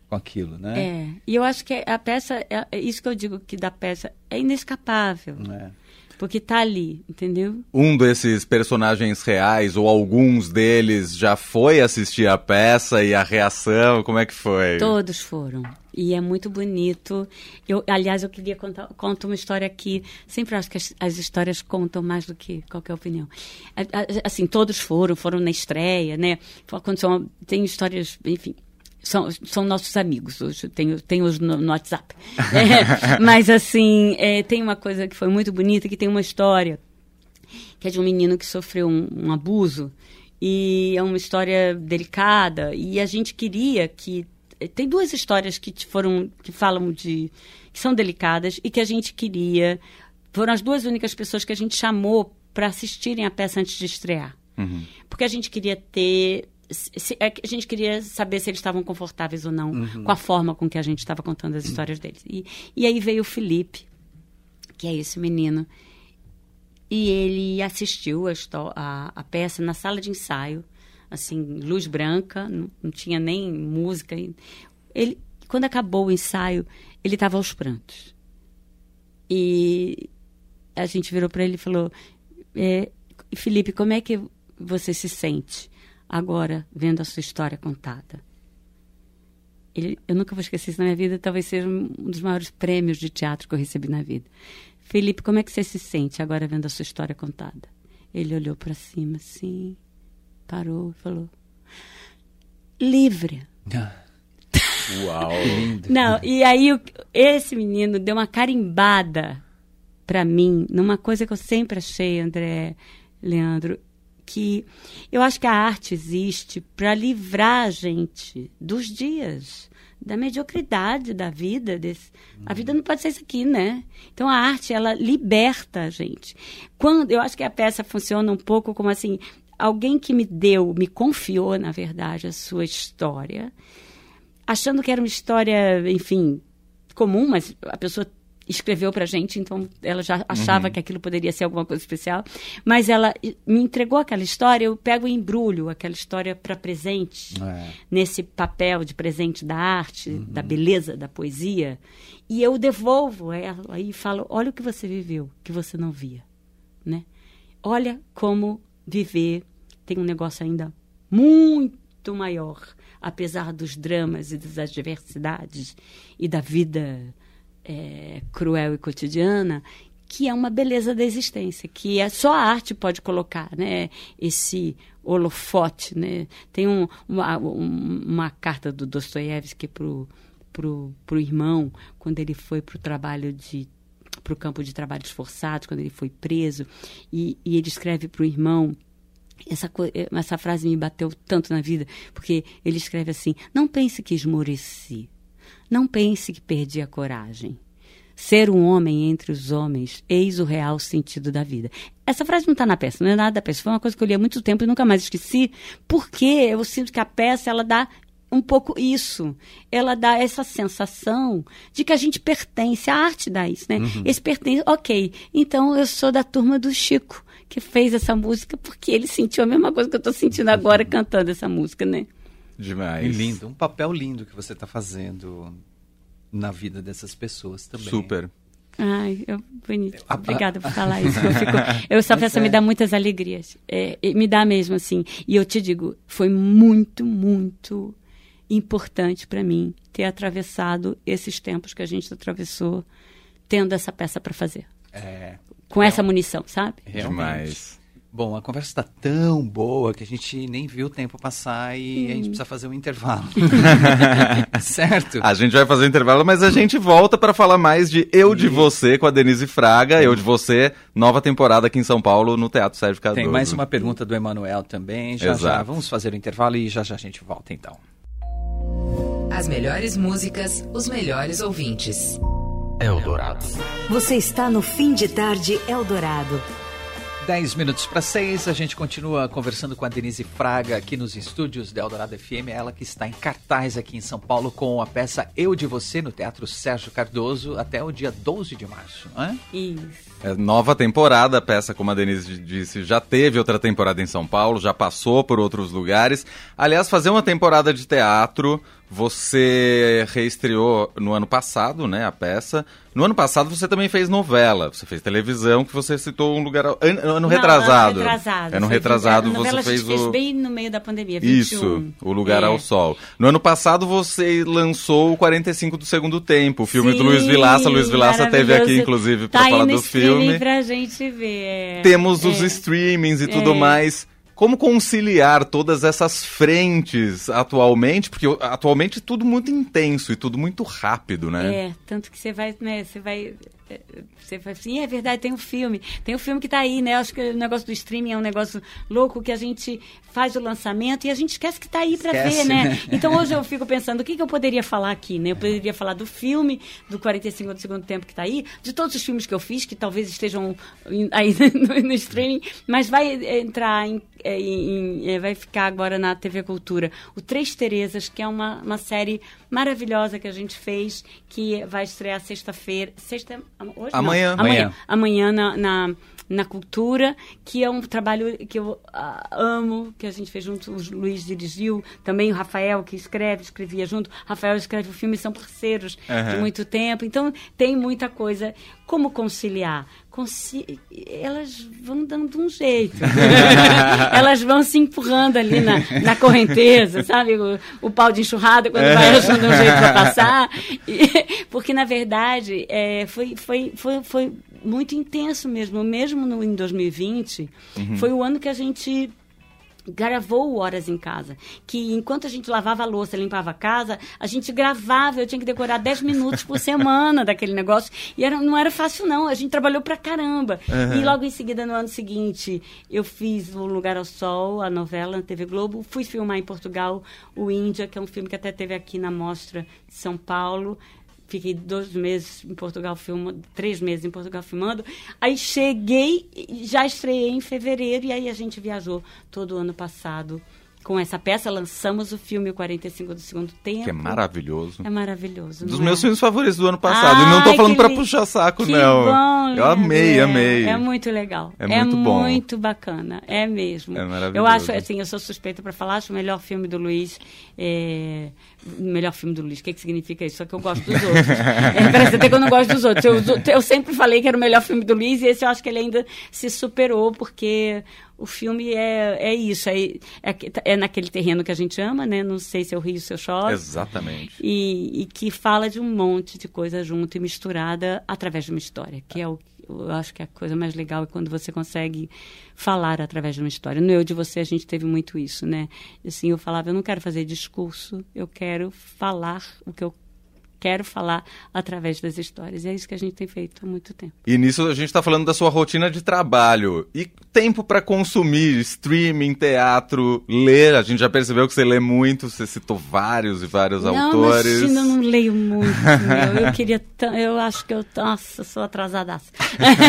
com aquilo, né? É. E eu acho que a peça, é, é isso que eu digo que da peça é inescapável. É. Porque tá ali, entendeu? Um desses personagens reais, ou alguns deles, já foi assistir a peça e a reação, como é que foi? Todos foram. E é muito bonito. Eu, aliás, eu queria contar, contar uma história aqui. Sempre acho que as, as, histórias contam mais do que qualquer opinião. Assim, todos foram, foram na estreia, né? São, tem histórias, enfim, são, são nossos amigos, hoje tenho, tenho os no, no WhatsApp. É, mas assim, é, tem uma coisa que foi muito bonita, que tem uma história, que é de um menino que sofreu um, um abuso, e é uma história delicada, e a gente queria que... Tem duas histórias que foram, que falam de... que são delicadas, e que a gente queria... Foram as duas únicas pessoas que a gente chamou para assistirem a peça antes de estrear. Uhum. Porque a gente queria ter se, é a gente queria saber se eles estavam confortáveis ou não uhum. com a forma com que a gente estava contando as histórias deles. E, e aí veio o Felipe, que é esse menino, e ele assistiu a, a, a peça na sala de ensaio, assim, luz branca, não, não tinha nem música. Ele, quando acabou o ensaio, ele estava aos prantos. E a gente virou para ele e falou: é, Felipe, como é que você se sente? agora vendo a sua história contada. Ele, eu nunca vou esquecer isso na minha vida, talvez seja um dos maiores prêmios de teatro que eu recebi na vida. Felipe, como é que você se sente agora vendo a sua história contada? Ele olhou para cima assim, parou e falou: livre. Uau! Não, e aí esse menino deu uma carimbada para mim numa coisa que eu sempre achei, André, Leandro que eu acho que a arte existe para livrar a gente dos dias, da mediocridade da vida. Desse... A vida não pode ser isso aqui, né? Então a arte, ela liberta a gente. Quando Eu acho que a peça funciona um pouco como assim: alguém que me deu, me confiou, na verdade, a sua história, achando que era uma história, enfim, comum, mas a pessoa escreveu para gente, então ela já achava uhum. que aquilo poderia ser alguma coisa especial. Mas ela me entregou aquela história, eu pego e embrulho aquela história para presente, é. nesse papel de presente da arte, uhum. da beleza, da poesia, e eu devolvo ela e falo: olha o que você viveu, que você não via, né? Olha como viver tem um negócio ainda muito maior, apesar dos dramas e das adversidades e da vida é, cruel e cotidiana, que é uma beleza da existência, que é só a arte pode colocar, né? Esse holofote, né? Tem um, uma, uma carta do Dostoiévski pro, pro, pro irmão, quando ele foi para o trabalho de para o campo de trabalhos forçados, quando ele foi preso, e, e ele escreve para o irmão essa, essa frase me bateu tanto na vida, porque ele escreve assim: Não pense que esmoreci, não pense que perdi a coragem. Ser um homem entre os homens, eis o real sentido da vida. Essa frase não está na peça, não é nada da peça. Foi uma coisa que eu li há muito tempo e nunca mais esqueci, porque eu sinto que a peça ela dá um pouco isso. Ela dá essa sensação de que a gente pertence. A arte dá isso, né? Uhum. Esse pertence. Ok, então eu sou da turma do Chico, que fez essa música porque ele sentiu a mesma coisa que eu estou sentindo agora cantando essa música, né? Demais. lindo. Um papel lindo que você está fazendo na vida dessas pessoas também. Super. Ai, eu, bonito. Obrigada por falar isso. Eu, fico, eu essa peça é. me dá muitas alegrias. É, me dá mesmo, assim. E eu te digo, foi muito, muito importante para mim ter atravessado esses tempos que a gente atravessou, tendo essa peça para fazer. É, Com essa munição, sabe? Realmente. Demais. Bom, a conversa está tão boa que a gente nem viu o tempo passar e hum. a gente precisa fazer um intervalo. certo? A gente vai fazer um intervalo, mas a gente volta para falar mais de Eu de Você com a Denise Fraga. Eu de Você, nova temporada aqui em São Paulo no Teatro Sérgio Cardoso. Tem mais uma pergunta do Emanuel também. Já Exato. já vamos fazer o intervalo e já já a gente volta então. As melhores músicas, os melhores ouvintes. Eldorado. Você está no fim de tarde Eldorado. 10 minutos para 6, a gente continua conversando com a Denise Fraga aqui nos estúdios da Eldorado FM, ela que está em cartaz aqui em São Paulo com a peça Eu de Você no Teatro Sérgio Cardoso até o dia 12 de março, não é? Isso. É nova temporada, a peça, como a Denise disse, já teve outra temporada em São Paulo, já passou por outros lugares. Aliás, fazer uma temporada de teatro, você reestreou no ano passado, né, a peça. No ano passado você também fez novela, você fez televisão, que você citou um lugar... An ano Não, retrasado. Ano retrasado. Ano retrasado você fez o... fez bem no meio da pandemia, 21. Isso, O Lugar é. ao Sol. No ano passado você lançou o 45 do Segundo Tempo, o filme Sim, do Luiz Vilaça. Luiz Vilaça teve aqui, inclusive, para tá falar do filme. pra gente ver. É. Temos os é. streamings e tudo é. mais. Como conciliar todas essas frentes atualmente? Porque atualmente é tudo muito intenso e tudo muito rápido, né? É, tanto que você vai, né, você vai você fala assim, é verdade, tem um filme, tem um filme que está aí, né? Acho que o negócio do streaming é um negócio louco que a gente faz o lançamento e a gente esquece que está aí para ver, né? né? Então hoje eu fico pensando, o que, que eu poderia falar aqui, né? Eu poderia falar do filme, do 45 do segundo tempo que está aí, de todos os filmes que eu fiz, que talvez estejam aí no, no streaming, mas vai entrar em, é, em, em, é, vai ficar agora na TV Cultura, o Três Terezas, que é uma, uma série maravilhosa que a gente fez, que vai estrear sexta-feira, sexta, hoje amanhã. Não, amanhã. Amanhã na, na, na, Cultura, que é um trabalho que eu uh, amo, que a gente fez junto, o Luiz dirigiu, também o Rafael, que escreve, escrevia junto. Rafael escreve o filme, são parceiros uhum. de muito tempo. Então, tem muita coisa. Como conciliar? Elas vão dando um jeito. Elas vão se empurrando ali na, na correnteza, sabe? O, o pau de enxurrada, quando vai achando um jeito para passar. E, porque, na verdade, é, foi, foi, foi, foi muito intenso mesmo. Mesmo no, em 2020, uhum. foi o ano que a gente gravou horas em casa. Que enquanto a gente lavava a louça, limpava a casa, a gente gravava, eu tinha que decorar 10 minutos por semana daquele negócio. E era, não era fácil, não. A gente trabalhou pra caramba. Uhum. E logo em seguida, no ano seguinte, eu fiz O Lugar ao Sol, a novela na TV Globo. Fui filmar em Portugal o Índia, que é um filme que até teve aqui na Mostra de São Paulo. Fiquei dois meses em Portugal filmando, três meses em Portugal filmando. Aí cheguei, já estreiei em fevereiro e aí a gente viajou todo o ano passado com essa peça, lançamos o filme 45 do Segundo Tempo. Que é maravilhoso. É maravilhoso. Dos meus é? filmes favoritos do ano passado. E não estou falando para puxar saco, que não. Bom, Eu amei, é, amei. É muito legal. É muito é bom. muito bacana. É mesmo. É maravilhoso. Eu acho, assim, eu sou suspeita para falar, acho o melhor filme do Luiz. É... Melhor filme do Luiz. O que, que significa isso? Só que eu gosto dos outros. é, parece até que eu não gosto dos outros. Eu, eu sempre falei que era o melhor filme do Luiz e esse eu acho que ele ainda se superou, porque o filme é, é isso, é, é, é, naquele terreno que a gente ama, né? Não sei se eu rio, se eu choro. Exatamente. E, e que fala de um monte de coisa junto e misturada através de uma história, que é o eu acho que a coisa mais legal é quando você consegue falar através de uma história. No Eu de Você a gente teve muito isso, né? Assim, eu falava, eu não quero fazer discurso, eu quero falar o que eu quero falar através das histórias. E é isso que a gente tem feito há muito tempo. E nisso a gente está falando da sua rotina de trabalho. E tempo para consumir, streaming, teatro, ler. A gente já percebeu que você lê muito, você citou vários e vários não, autores. Imagina, eu não leio muito. meu. Eu queria. Eu acho que eu. Nossa, sou atrasadaça.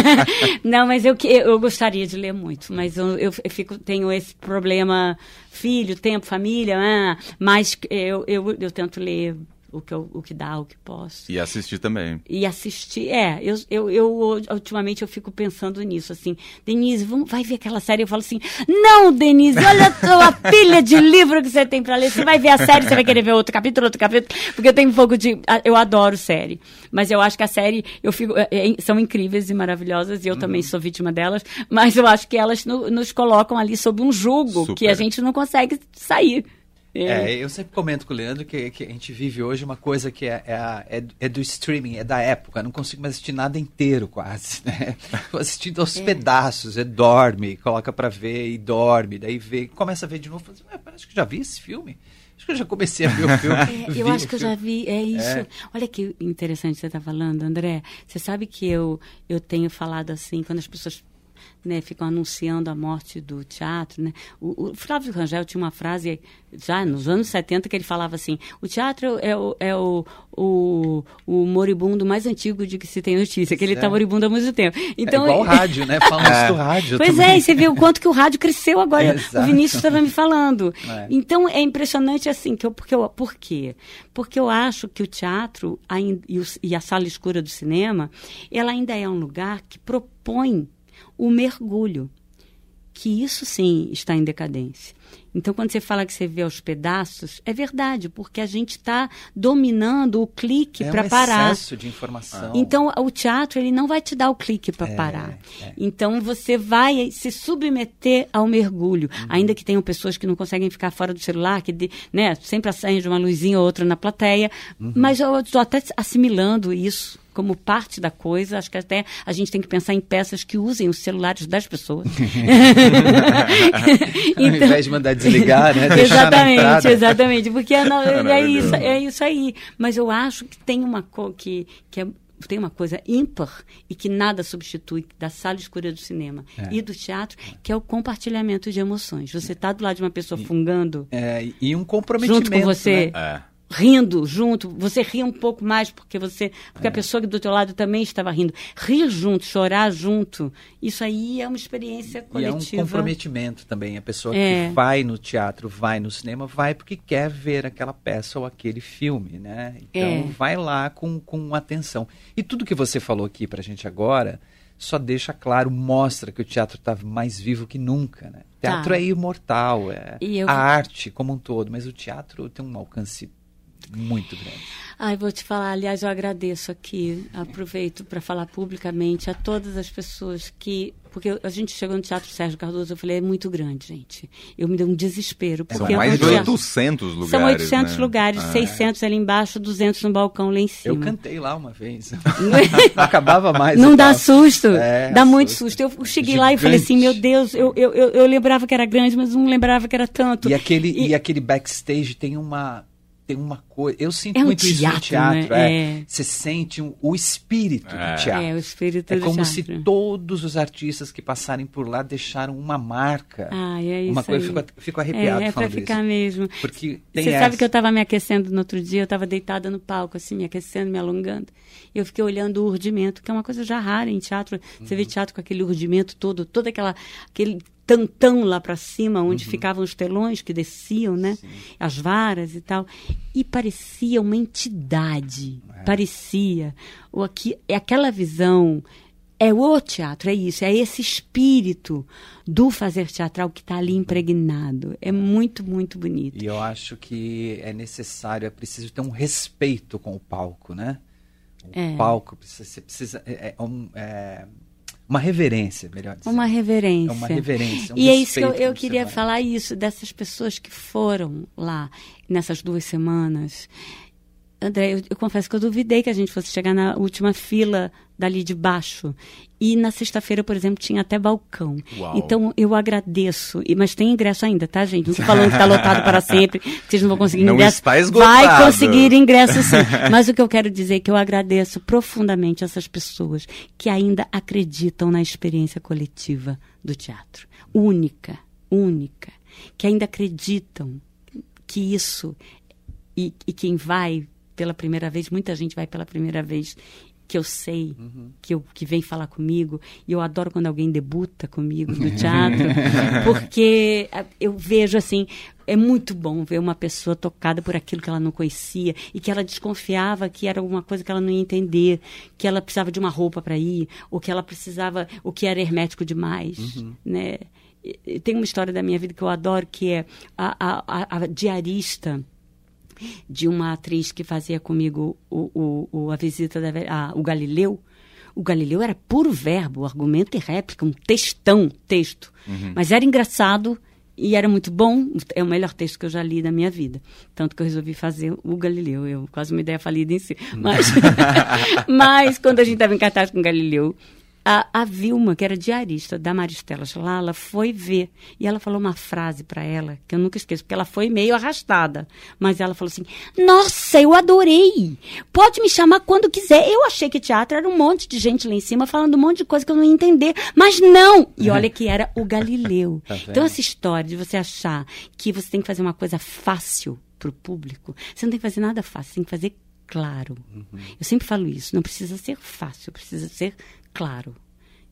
não, mas eu, eu gostaria de ler muito. Mas eu, eu, eu fico, tenho esse problema filho, tempo, família, ah, mas eu, eu, eu tento ler o que, eu, o que dá, o que posso. E assistir também. E assistir, é. Eu, eu, eu, ultimamente eu fico pensando nisso, assim. Denise, vamos, vai ver aquela série? Eu falo assim, não, Denise, olha a tua pilha de livro que você tem para ler. Você vai ver a série, você vai querer ver outro capítulo, outro capítulo. Porque eu tenho um pouco de... Eu adoro série. Mas eu acho que a série, eu fico, é, é são incríveis e maravilhosas, e eu uhum. também sou vítima delas. Mas eu acho que elas no, nos colocam ali sob um jugo Super. que a gente não consegue sair. É. é, eu sempre comento com o Leandro que, que a gente vive hoje uma coisa que é, é, é, é, do streaming, é da época. Eu não consigo mais assistir nada inteiro, quase. Né? Tô assistindo aos é. pedaços, é dorme, coloca para ver e dorme, daí vê, começa a ver de novo, fala assim, parece que já vi esse filme. Acho que eu já comecei a ver o filme. É, eu acho que eu já vi, é isso. É. Olha que interessante você está falando, André. Você sabe que eu, eu tenho falado assim, quando as pessoas né, ficam anunciando a morte do teatro. Né? O, o, Flávio Rangel tinha uma frase já nos anos 70 que ele falava assim: o teatro é o, é o, o, o moribundo mais antigo de que se tem notícia, que ele está moribundo há muito tempo. Então, é igual o rádio, né? Falamos é. do rádio. Pois também. é, e você vê o quanto que o rádio cresceu agora. o Vinícius estava me falando. É. Então é impressionante assim, que eu, porque eu, por quê? Porque eu acho que o teatro ainda, e, e a sala escura do cinema, ela ainda é um lugar que propõe o mergulho, que isso sim está em decadência. Então, quando você fala que você vê aos pedaços, é verdade, porque a gente está dominando o clique é para um parar. excesso de informação. Então, o teatro ele não vai te dar o clique para é, parar. É. Então, você vai se submeter ao mergulho, uhum. ainda que tenham pessoas que não conseguem ficar fora do celular, que né, sempre acende uma luzinha ou outra na plateia, uhum. mas eu estou até assimilando isso como parte da coisa. Acho que até a gente tem que pensar em peças que usem os celulares das pessoas. então, Ao invés de mandar desligar, né? exatamente, exatamente. Porque é, não, é, isso, é isso aí. Mas eu acho que tem uma coisa que, que é tem uma coisa ímpar e que nada substitui da sala escura do cinema é. e do teatro, que é o compartilhamento de emoções. Você está do lado de uma pessoa fungando. É, e um comprometimento. Junto com você. Né? É rindo junto, você ri um pouco mais porque você, porque é. a pessoa do teu lado também estava rindo. Rir junto, chorar junto, isso aí é uma experiência coletiva. E é um comprometimento também. A pessoa é. que vai no teatro, vai no cinema, vai porque quer ver aquela peça ou aquele filme, né? Então é. vai lá com, com atenção. E tudo que você falou aqui pra gente agora só deixa claro, mostra que o teatro está mais vivo que nunca, né? O teatro tá. é imortal, é eu... a arte como um todo, mas o teatro tem um alcance muito grande. Ai, vou te falar, aliás, eu agradeço aqui, aproveito para falar publicamente a todas as pessoas que. Porque a gente chegou no Teatro Sérgio Cardoso, eu falei, é muito grande, gente. Eu me dei um desespero. Porque São mais de 800 lugares. São 800 né? lugares, ah, 600 é. ali embaixo, 200 no balcão lá em cima. Eu cantei lá uma vez. Não acabava mais. Não dá susto, é, dá muito susto. Eu cheguei Gigante. lá e falei assim, meu Deus, eu, eu, eu, eu, lembrava que era grande, mas não lembrava que era tanto. E aquele, e... e aquele backstage tem uma tem uma coisa. Eu sinto é um muito teatro, isso no teatro. Né? É. Você sente um, o espírito é. do teatro. É, o espírito é do como teatro. se todos os artistas que passarem por lá deixaram uma marca. Ah, é isso. Uma coisa, aí. Eu fico, fico arrepiado. É, é para ficar isso. mesmo. Porque Você essa. sabe que eu estava me aquecendo no outro dia, eu estava deitada no palco, assim, me aquecendo, me alongando. E eu fiquei olhando o urdimento, que é uma coisa já rara em teatro. Você vê uhum. teatro com aquele urdimento todo, todo aquela, aquele tantão lá para cima, onde uhum. ficavam os telões que desciam, né? Sim. As varas e tal. E parecia uma entidade. É. Parecia. Ou aqui, é aquela visão. É o teatro, é isso, é esse espírito do fazer teatral que está ali impregnado. É muito, muito bonito. E eu acho que é necessário, é preciso ter um respeito com o palco, né? O é. palco, você precisa. É, é, um, é uma reverência, melhor dizendo. Uma reverência. É uma reverência. Um e é isso que eu, eu queria falar isso dessas pessoas que foram lá nessas duas semanas. André, eu, eu, confesso que eu duvidei que a gente fosse chegar na última fila dali de baixo. E na sexta-feira, por exemplo, tinha até balcão. Uau. Então eu agradeço. Mas tem ingresso ainda, tá, gente? Não estou falando que está lotado para sempre, que vocês não vão conseguir Não ingresso. está esgotado. Vai conseguir ingresso sim. Mas o que eu quero dizer é que eu agradeço profundamente essas pessoas que ainda acreditam na experiência coletiva do teatro. Única, única. Que ainda acreditam que isso e, e quem vai pela primeira vez, muita gente vai pela primeira vez, que eu sei, que, eu, que vem falar comigo, e eu adoro quando alguém debuta comigo no teatro, porque ah, eu vejo assim, é muito bom ver uma pessoa tocada por aquilo que ela não conhecia e que ela desconfiava que era alguma coisa que ela não ia entender, que ela precisava de uma roupa para ir, ou que ela precisava, o que era hermético demais, né? E- e Tem uma história da minha vida que eu adoro, que é a, a, a- a diarista de uma atriz que fazia comigo o, o, o- a visita da a- o Galileu. O Galileu era puro verbo, argumento e réplica, um textão, texto. Mas era engraçado e era muito bom. É o melhor texto que eu já li na minha vida. Tanto que eu resolvi fazer o Galileu. Eu quase uma ideia falida em si. Mas, mas quando a gente estava em cartaz com o Galileu, a, a Vilma, que era diarista da Maristela Lala, foi ver. E ela falou uma frase para ela, que eu nunca esqueço, porque ela foi meio arrastada. Mas ela falou assim: Nossa, eu adorei! Pode me chamar quando quiser. Eu achei que teatro era um monte de gente lá em cima falando um monte de coisa que eu não ia entender. Mas não! E olha que era o Galileu. Tá então, essa história de você achar que você tem que fazer uma coisa fácil para o público, você não tem que fazer nada fácil, você tem que fazer claro. Eu sempre falo isso, não precisa ser fácil, precisa ser claro.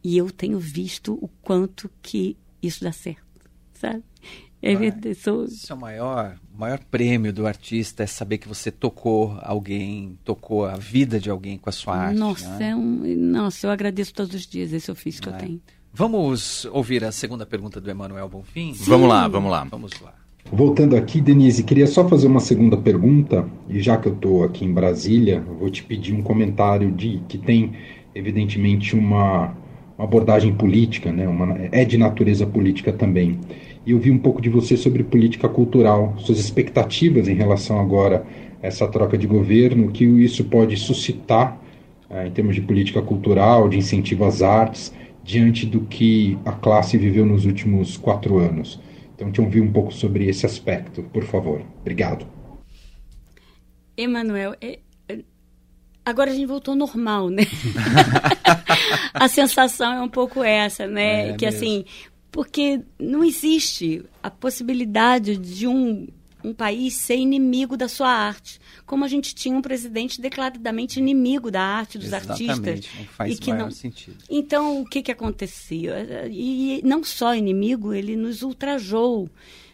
E eu tenho visto o quanto que isso dá certo, sabe? É verdade, eu sou- Isso é o maior, maior prêmio do artista, é saber que você tocou alguém, tocou a vida de alguém com a sua arte. nossa, né? é um, nossa, eu agradeço todos os dias esse ofício que eu É. tenho. Vamos ouvir a segunda pergunta do Emanuel Bonfim? Vamos lá, vamos lá. Vamos lá. Voltando aqui, Denise, queria só fazer uma segunda pergunta, e já que eu estou aqui em Brasília, eu vou te pedir um comentário de que tem, evidentemente, uma, uma abordagem política, né? uma, é de natureza política também. E eu vi um pouco de você sobre política cultural, suas expectativas em relação agora a essa troca de governo, que isso pode suscitar eh, em termos de política cultural, de incentivo às artes, diante do que a classe viveu nos últimos quatro anos. Então, te ouvir um pouco sobre esse aspecto, por favor. Obrigado. Emanuel, é- é- agora a gente voltou ao normal, né? a sensação é um pouco essa, né? É que mesmo. assim, porque não existe a possibilidade de um, um país ser inimigo da sua arte. Como a gente tinha um presidente declaradamente inimigo da arte, dos artistas. Exatamente, não faz e que não, sentido. então, o que, que acontecia? E não só inimigo, ele nos ultrajou.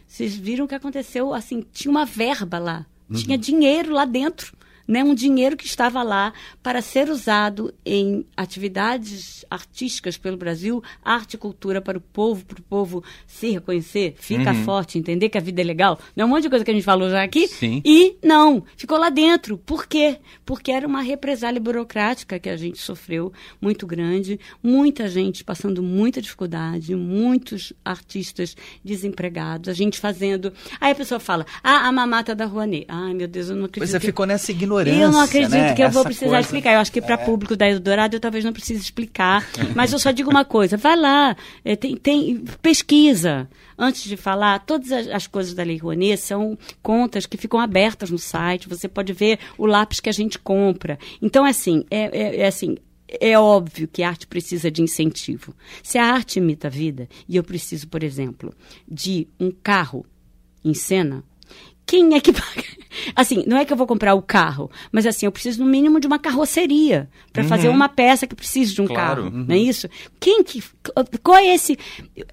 Vocês viram o que aconteceu? Assim, tinha uma verba lá, tinha dinheiro lá dentro. Né, um dinheiro que estava lá para ser usado em atividades artísticas pelo Brasil, arte e cultura para o povo, para o povo se reconhecer, ficar forte, entender que a vida é legal. Não é um monte de coisa que a gente falou já aqui? Sim. E não, ficou lá dentro. Por quê? Porque era uma represália burocrática que a gente sofreu muito grande, muita gente passando muita dificuldade, muitos artistas desempregados, a gente fazendo. Aí a pessoa fala: "Ah, a mamata da Rouanet". Ai, meu Deus, eu não acredito. Você que- ficou nessa ignorância. Eu não acredito né? que eu vou Essa precisar coisa. explicar. Eu acho que para público da Eldorado eu talvez não precise explicar. Mas eu só digo uma coisa: vai lá, é, tem, tem- pesquisa. Antes de falar, todas as, as coisas da Lei Rouanet são contas que ficam abertas no site. Você pode ver o lápis que a gente compra. Então, assim, é, é- é assim. É óbvio que a arte precisa de incentivo. Se a arte imita a vida, e eu preciso, por exemplo, de um carro em cena, quem é que paga? Assim, não é que eu vou comprar o carro, mas assim, eu preciso no mínimo de uma carroceria para fazer uma peça que precise de um Claro. carro, não é isso? Quem que qual é esse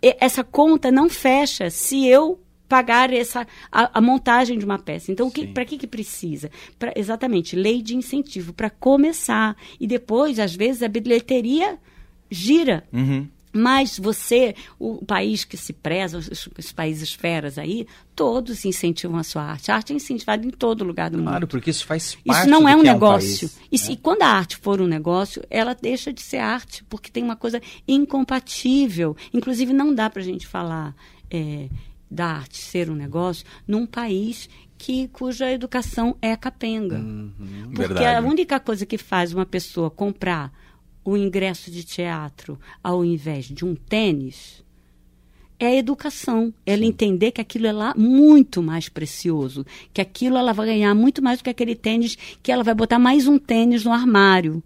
essa conta não fecha se eu pagar essa a, a montagem de uma peça. Então, para que que precisa? Pra, exatamente, lei de incentivo para começar e depois, às vezes, a bilheteria gira. Uhum. Mas você, o país que se preza, os, os países feras aí, todos incentivam a sua arte. A arte é incentivada em todo lugar do Claro, mundo. porque isso faz parte Isso não do é um negócio. país, e se, quando a arte for um negócio, ela deixa de ser arte, porque tem uma coisa incompatível. Inclusive, não dá para a gente falar é, da arte ser um negócio num país que, cuja educação é capenga. Uhum. Porque Verdade. a única coisa que faz uma pessoa comprar o ingresso de teatro ao invés de um tênis é a educação. Ela entender que aquilo é lá muito mais precioso, que aquilo ela vai ganhar muito mais do que aquele tênis, que ela vai botar mais um tênis no armário.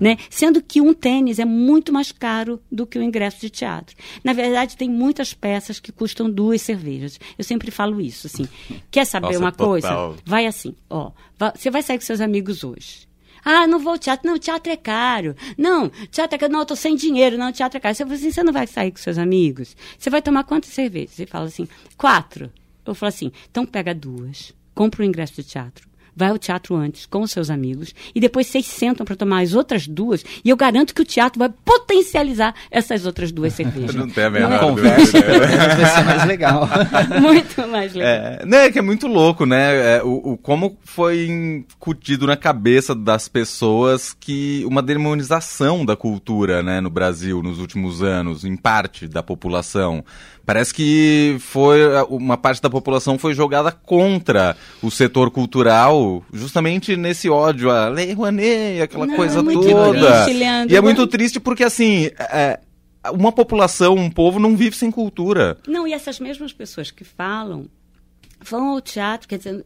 Né? Sendo que um tênis é muito mais caro do que o ingresso de teatro. Na verdade, tem muitas peças que custam duas cervejas. Eu sempre falo isso, assim. Quer saber Nossa, uma total. coisa? Vai assim, ó. Você vai sair com seus amigos hoje. Ah, não vou ao teatro. Não, teatro é caro. Não, teatro é caro. Não, eu tô sem dinheiro. Não, teatro é caro. Você assim, você não vai sair com seus amigos? Você vai tomar quantas cervejas? Você fala assim, quatro. Eu falo assim, então pega duas, compra o ingresso de teatro, vai ao teatro antes com os seus amigos e depois vocês sentam para tomar as outras duas e eu garanto que o teatro vai potencializar essas outras duas cervejas. Não tem a Não é? menor Conversa, vai ser mais legal. Muito mais legal. É, né, que é muito louco, né? É, o, o- como foi incutido na cabeça das pessoas que uma demonização da cultura, né, no Brasil nos últimos anos, em parte da população. Parece que foi uma parte da população foi jogada contra o setor cultural, justamente nesse ódio a Lei Rouanet, aquela Não, coisa é toda. triste, Leandro. e é muito triste porque assim, é, uma população, um povo não vive sem cultura. Não, e essas mesmas pessoas que falam vão ao teatro, quer dizer,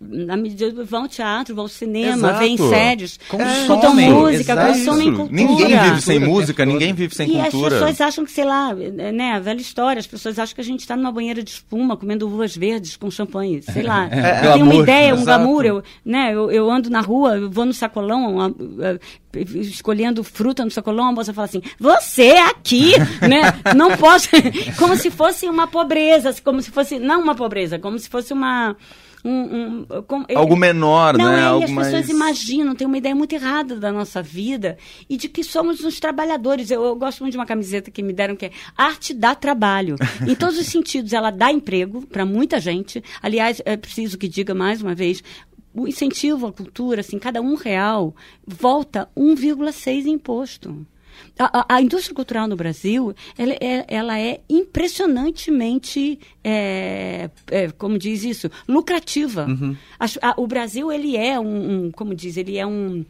na medida vão ao teatro, vão ao cinema, Exato. veem séries, escutam música, exato. consomem Isso. cultura. Ninguém vive sem música, ninguém vive sem e cultura. as pessoas acham que, sei lá, né, a velha história, as pessoas acham que a gente está numa banheira de espuma, comendo uvas verdes com champanhe, sei lá. É, eu tenho uma ideia, um exato. glamour, eu, né, eu, eu ando na rua, eu vou no sacolão, escolhendo fruta no sacolão, a moça fala assim, você aqui, né, não posso, como se fosse uma pobreza, como se fosse, não uma pobreza, como se fosse uma... Um, um, como- Algo menor, não, né? é, Algo e as pessoas mais... imaginam, tem uma ideia muito errada da nossa vida e de que somos uns trabalhadores. Eu, eu gosto muito de uma camiseta que me deram que é arte dá trabalho. em todos os sentidos, ela dá emprego para muita gente. Aliás, é preciso que diga mais uma vez. O incentivo à cultura, assim, cada um real volta 1,6 em imposto. A, a- a indústria cultural no Brasil, ela, é, ela é impressionantemente, é, é, como diz isso, lucrativa. As- a- o Brasil, ele é um, um, como diz, ele é um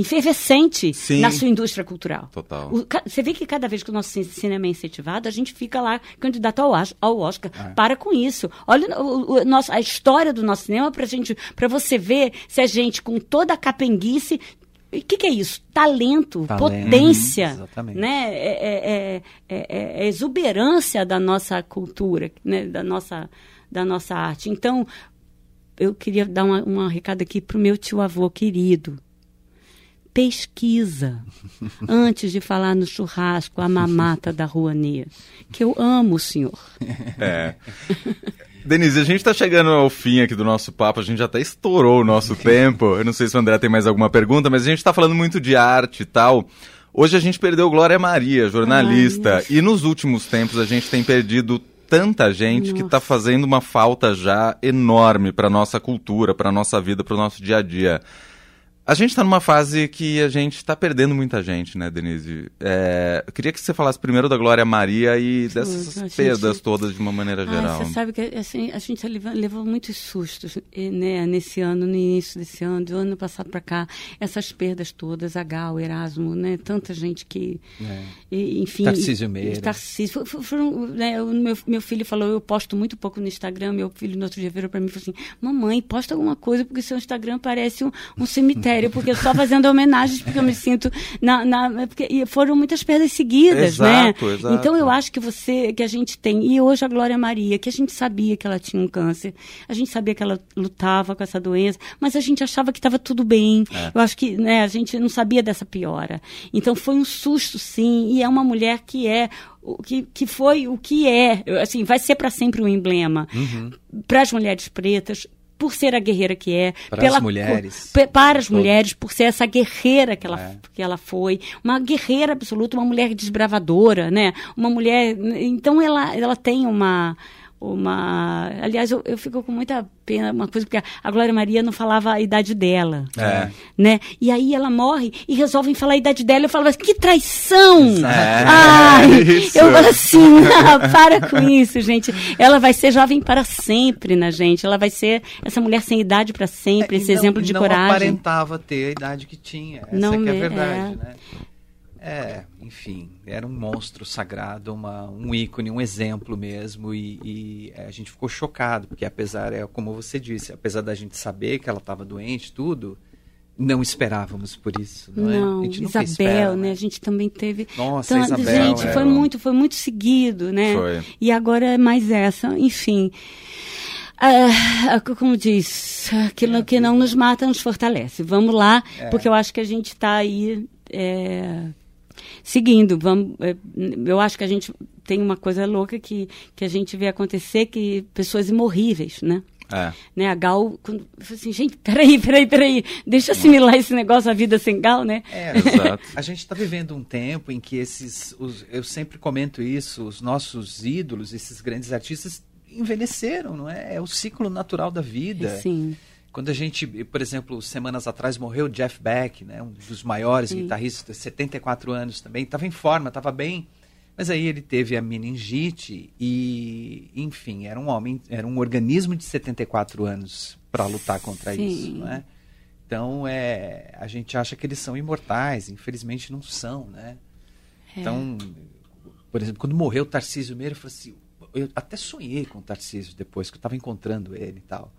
efervescente Sim. na sua indústria cultural. Total. O você vê que cada vez que o nosso ci- cinema é incentivado, a gente fica lá candidato ao, ao Oscar. Para com isso. Olha o, o- nosso- a história do nosso cinema para gente, para você ver se a gente com toda a capenguice o que, que é isso? Talento, Talento, potência, exatamente. né? É, é- é- é- é exuberância da nossa cultura, né? da, nossa, da nossa arte. Então, eu queria dar uma, um recado aqui para o meu tio-avô querido. Pesquisa antes de falar no churrasco a mamata da Rouanet, que eu amo o senhor. É. Denise, a gente tá chegando ao fim aqui do nosso papo, a gente já até estourou o nosso tempo. Eu não sei se o André tem mais alguma pergunta, mas a gente tá falando muito de arte e tal. Hoje a gente perdeu Glória Maria, jornalista, Ai, e nos últimos tempos a gente tem perdido tanta gente que tá Nossa. fazendo uma falta já enorme para nossa cultura, para nossa vida, para o nosso dia a dia. A gente está numa fase que a gente está perdendo muita gente, né, Denise? É, eu queria que você falasse primeiro da Glória Maria e dessas gente- perdas todas de uma maneira geral. Ah, você sabe que assim, a gente levou, levou muitos sustos né, nesse ano, no início desse ano, do ano passado para cá. Essas perdas todas, a Gal, Erasmo, né, tanta gente que. e, enfim. Tarcísio Meira. Tarcísio. Fo- fo- Foram, né, o meu, meu filho falou, eu posto muito pouco no Instagram. Meu filho no outro dia virou para mim e falou assim: Mamãe, posta alguma coisa, porque seu Instagram parece um, um cemitério, porque eu só fazendo homenagens, porque eu me sinto. Na, na, porque, e foram muitas perdas seguidas, Exato, né? exato. Então eu acho que você, que a gente tem, e hoje a Glória Maria, que a gente sabia que ela tinha um câncer, a gente sabia que ela lutava com essa doença, mas a gente achava que estava tudo bem. Eu acho que né, a gente não sabia dessa piora. Então foi um susto, sim, e é uma mulher que é que, que foi o que é, assim, vai ser para sempre um emblema para as mulheres pretas. Por ser a guerreira que é, Para pela as mulheres. pe- para as Todas. mulheres, por ser essa guerreira que ela, É. que ela foi, uma guerreira absoluta, uma mulher desbravadora, né? Uma mulher. Então ela, ela tem uma. Uma aliás, eu, eu fico com muita pena, uma coisa, porque a Glória Maria não falava a idade dela. É. Né? E aí ela morre e resolvem falar a idade dela. Eu falo, mas que traição! É, Ai, isso. eu falo assim, ah, para com isso, gente. Ela vai ser jovem para sempre na gente. Ela vai ser essa mulher sem idade para sempre, É, esse não- exemplo de não coragem. aparentava ter a idade que tinha. Essa Não que é a verdade, é. né? É, enfim, era um monstro sagrado, uma, um ícone, um exemplo mesmo, e, e a gente ficou chocado, porque apesar, é como você disse, apesar da gente saber que ela estava doente, tudo, não esperávamos por isso, não, é? Não, A gente Isabel, espera, né? A gente também teve. Nossa, Então, Isabel, gente, é. foi muito, foi muito seguido, né? Foi. E agora é mais essa, enfim. Ah, como diz, aquilo que não nos mata nos fortalece. Vamos lá, É. porque eu acho que a gente está aí é, seguindo. Vamos, é, eu acho que a gente tem uma coisa louca que, que a gente vê acontecer, que pessoas imorríveis, né? É. né, a Gal, quando, eu falei assim, gente, peraí, peraí, peraí, deixa eu assimilar esse negócio, a vida sem Gal, né? É, Exato. A gente está vivendo um tempo em que esses, os- eu sempre comento isso, os nossos ídolos, esses grandes artistas envelheceram, não é? É o ciclo natural da vida. Sim, Quando a gente, por exemplo, semanas atrás morreu o Jeff Beck, né, um dos maiores guitarristas, 74 anos também, estava em forma, estava bem, mas aí ele teve a meningite e, enfim, era um homem, era um organismo de 74 anos para lutar contra Sim. isso, não é? Então, é, a gente acha que eles são imortais, infelizmente não são, né? É. Então, por exemplo, quando morreu o Tarcísio Meira, eu falei assim, eu até sonhei com o Tarcísio depois, que eu estava encontrando ele e tal.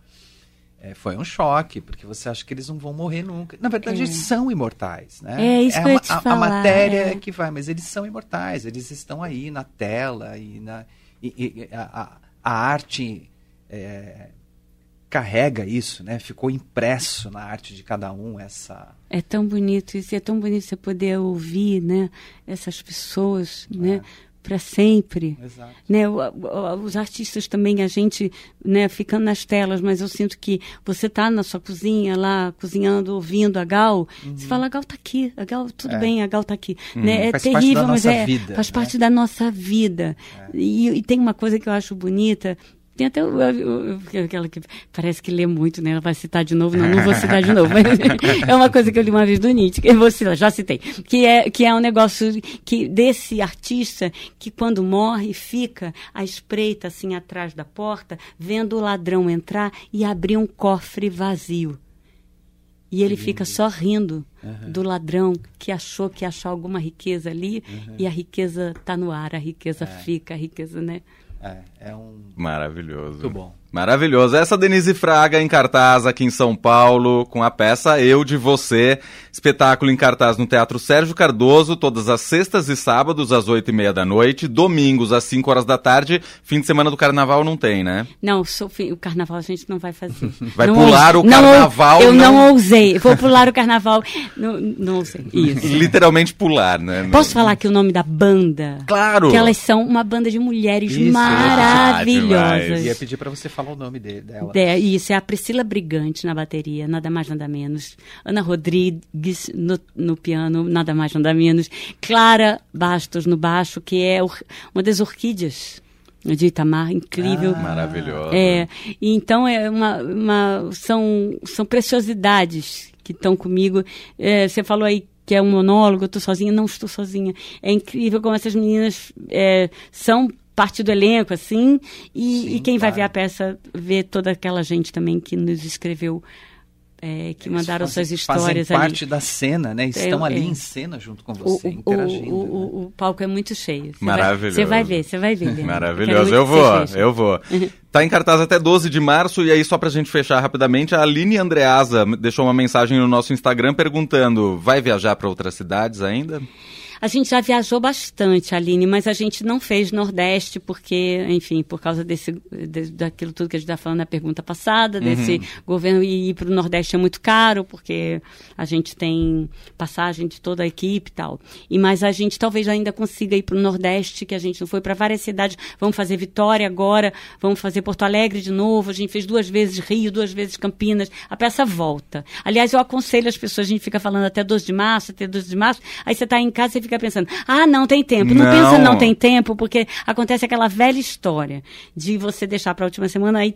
É, foi um choque, porque você acha que eles não vão morrer nunca. Na verdade, É. eles são imortais, né? É isso que eu ia uma- te a, a falar, matéria é. é que vai, mas eles são imortais, eles estão aí na tela e, na, e- e a, a- a arte é, carrega isso, né? Ficou impresso na arte de cada um essa... é tão bonito isso, e é tão bonito você poder ouvir, né, essas pessoas, né, para sempre. Exato. Né, os artistas também, a gente, né, ficando nas telas, mas eu sinto que você está na sua cozinha lá, cozinhando, ouvindo a Gal, você fala, a Gal tá aqui, a Gal, tudo Uhum. É. bem, a Gal tá aqui. Né, é terrível, mas é, vida, faz né? É. parte da nossa vida. E, e tem uma coisa que eu acho bonita, tem até o- o- aquela que parece que lê muito, né? Ela vai citar de novo, não, não vou citar de novo. É uma coisa que eu li uma vez do Nietzsche, que eu vou citar, já citei, que é, que é um negócio que desse artista que quando morre fica à espreita assim atrás da porta, vendo o ladrão entrar e abrir um cofre vazio. E ele fica só rindo do ladrão que achou que ia achar alguma riqueza ali e a riqueza está no ar, a riqueza fica, a riqueza, né? É, é um... Maravilhoso. Muito bom. Maravilhoso. Essa Denise Fraga em cartaz aqui em São Paulo, com a peça Eu de Você. Espetáculo em cartaz no Teatro Sérgio Cardoso, todas as sextas e sábados, às oito e meia da noite, domingos, às cinco horas da tarde. Fim de semana do carnaval não tem, né? Não, o carnaval a gente não vai fazer. Vai Não pular ouse- o não ou- carnaval, eu não... não- ousei. Vou pular o carnaval. Não, não ousei. Isso. Literalmente pular, né? Posso falar aqui o nome da banda? Claro! Que elas são uma banda de mulheres Isso. Ah, maravilhosas. demais. Ia pedir para você falar o nome dele, dela. De- isso, é a Priscila Brigante na bateria, nada mais, nada menos. Ana Rodrigues no, no piano, nada mais, nada menos. Clara Bastos no baixo, que é or- uma das orquídeas de Itamar, incrível. Ah, Maravilhoso. É, então é uma, uma- são, são preciosidades que estão comigo. É, você falou aí que é um monólogo, eu estou sozinha, não estou sozinha. É incrível como essas meninas é, são parte do elenco, assim, e, Sim, e quem vai claro. ver a peça vê toda aquela gente também que nos escreveu, é, que Eles mandaram fazem- suas histórias fazem ali. parte da cena, né? Estão É, ali é. em cena junto com O, você, o- interagindo. o- né? o- o palco é muito cheio. Você Maravilhoso. Vai, você vai ver, você vai ver. Maravilhoso. Eu vou, eu vou. Tá em cartaz até 12 de março, e aí, só pra gente fechar rapidamente, a Aline Andreasa deixou uma mensagem no nosso Instagram perguntando: vai viajar pra outras cidades ainda? A gente já viajou bastante, Aline, mas a gente não fez Nordeste porque, enfim, por causa desse, de- daquilo tudo que a gente estava falando na pergunta passada, desse governo e ir para o Nordeste é muito caro, porque a gente tem passagem de toda a equipe e tal. E mas a gente talvez ainda consiga ir para o Nordeste, que a gente não foi para várias cidades. Vamos fazer Vitória agora, vamos fazer Porto Alegre de novo. A gente fez duas vezes Rio, duas vezes Campinas. A peça volta. Aliás, eu aconselho as pessoas, a gente fica falando até 12 de março, até 12 de março, aí você está em casa e fica pensando, ah, não tem tempo. Não, Não. pensa não tem tempo, porque acontece aquela velha história de você deixar para a última semana, aí,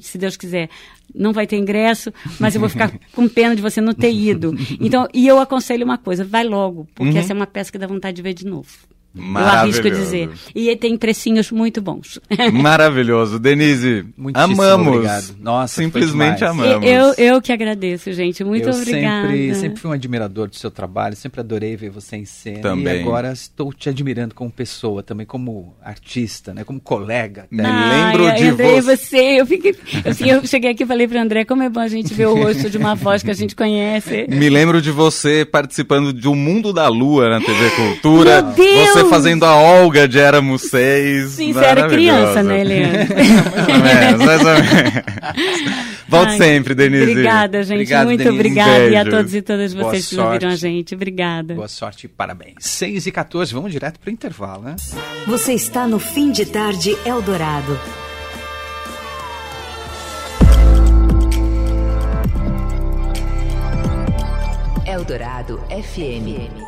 se Deus quiser, não vai ter ingresso, mas eu vou ficar com pena de você não ter ido. Então, e eu aconselho uma coisa, vai logo, porque essa é uma peça que dá vontade de ver de novo. Eu arrisco dizer. E tem precinhos muito bons. Maravilhoso. Denise, Muitíssimo amamos. obrigado. Nossa, Simplesmente amamos. Eu, eu que agradeço, gente. Muito eu obrigada. Sempre, sempre fui um admirador do seu trabalho, sempre adorei ver você em cena. Também. E agora estou te admirando como pessoa, também como artista, né? Como colega. Me lembro Ai, de André, você. você. Eu, fiquei, assim, eu cheguei aqui e falei para André, como é bom a gente ver o rosto de uma voz que a gente conhece. Me lembro de você participando de O Mundo da Lua na TV Cultura. Meu Deus! Você fazendo a Olga de Éramos Seis. Sim, você era criança, né, Leandro? Mais ou menos, mais ou menos. Volte Ai, sempre, Denise. Obrigada, gente. Obrigado, muito Denise. obrigada. E a todos e todas Boa vocês que ouviram a sorte. gente. Obrigada. Boa sorte e parabéns. 6 e 14, vamos direto para o intervalo, né? Você está no Fim de Tarde Eldorado. Eldorado FM.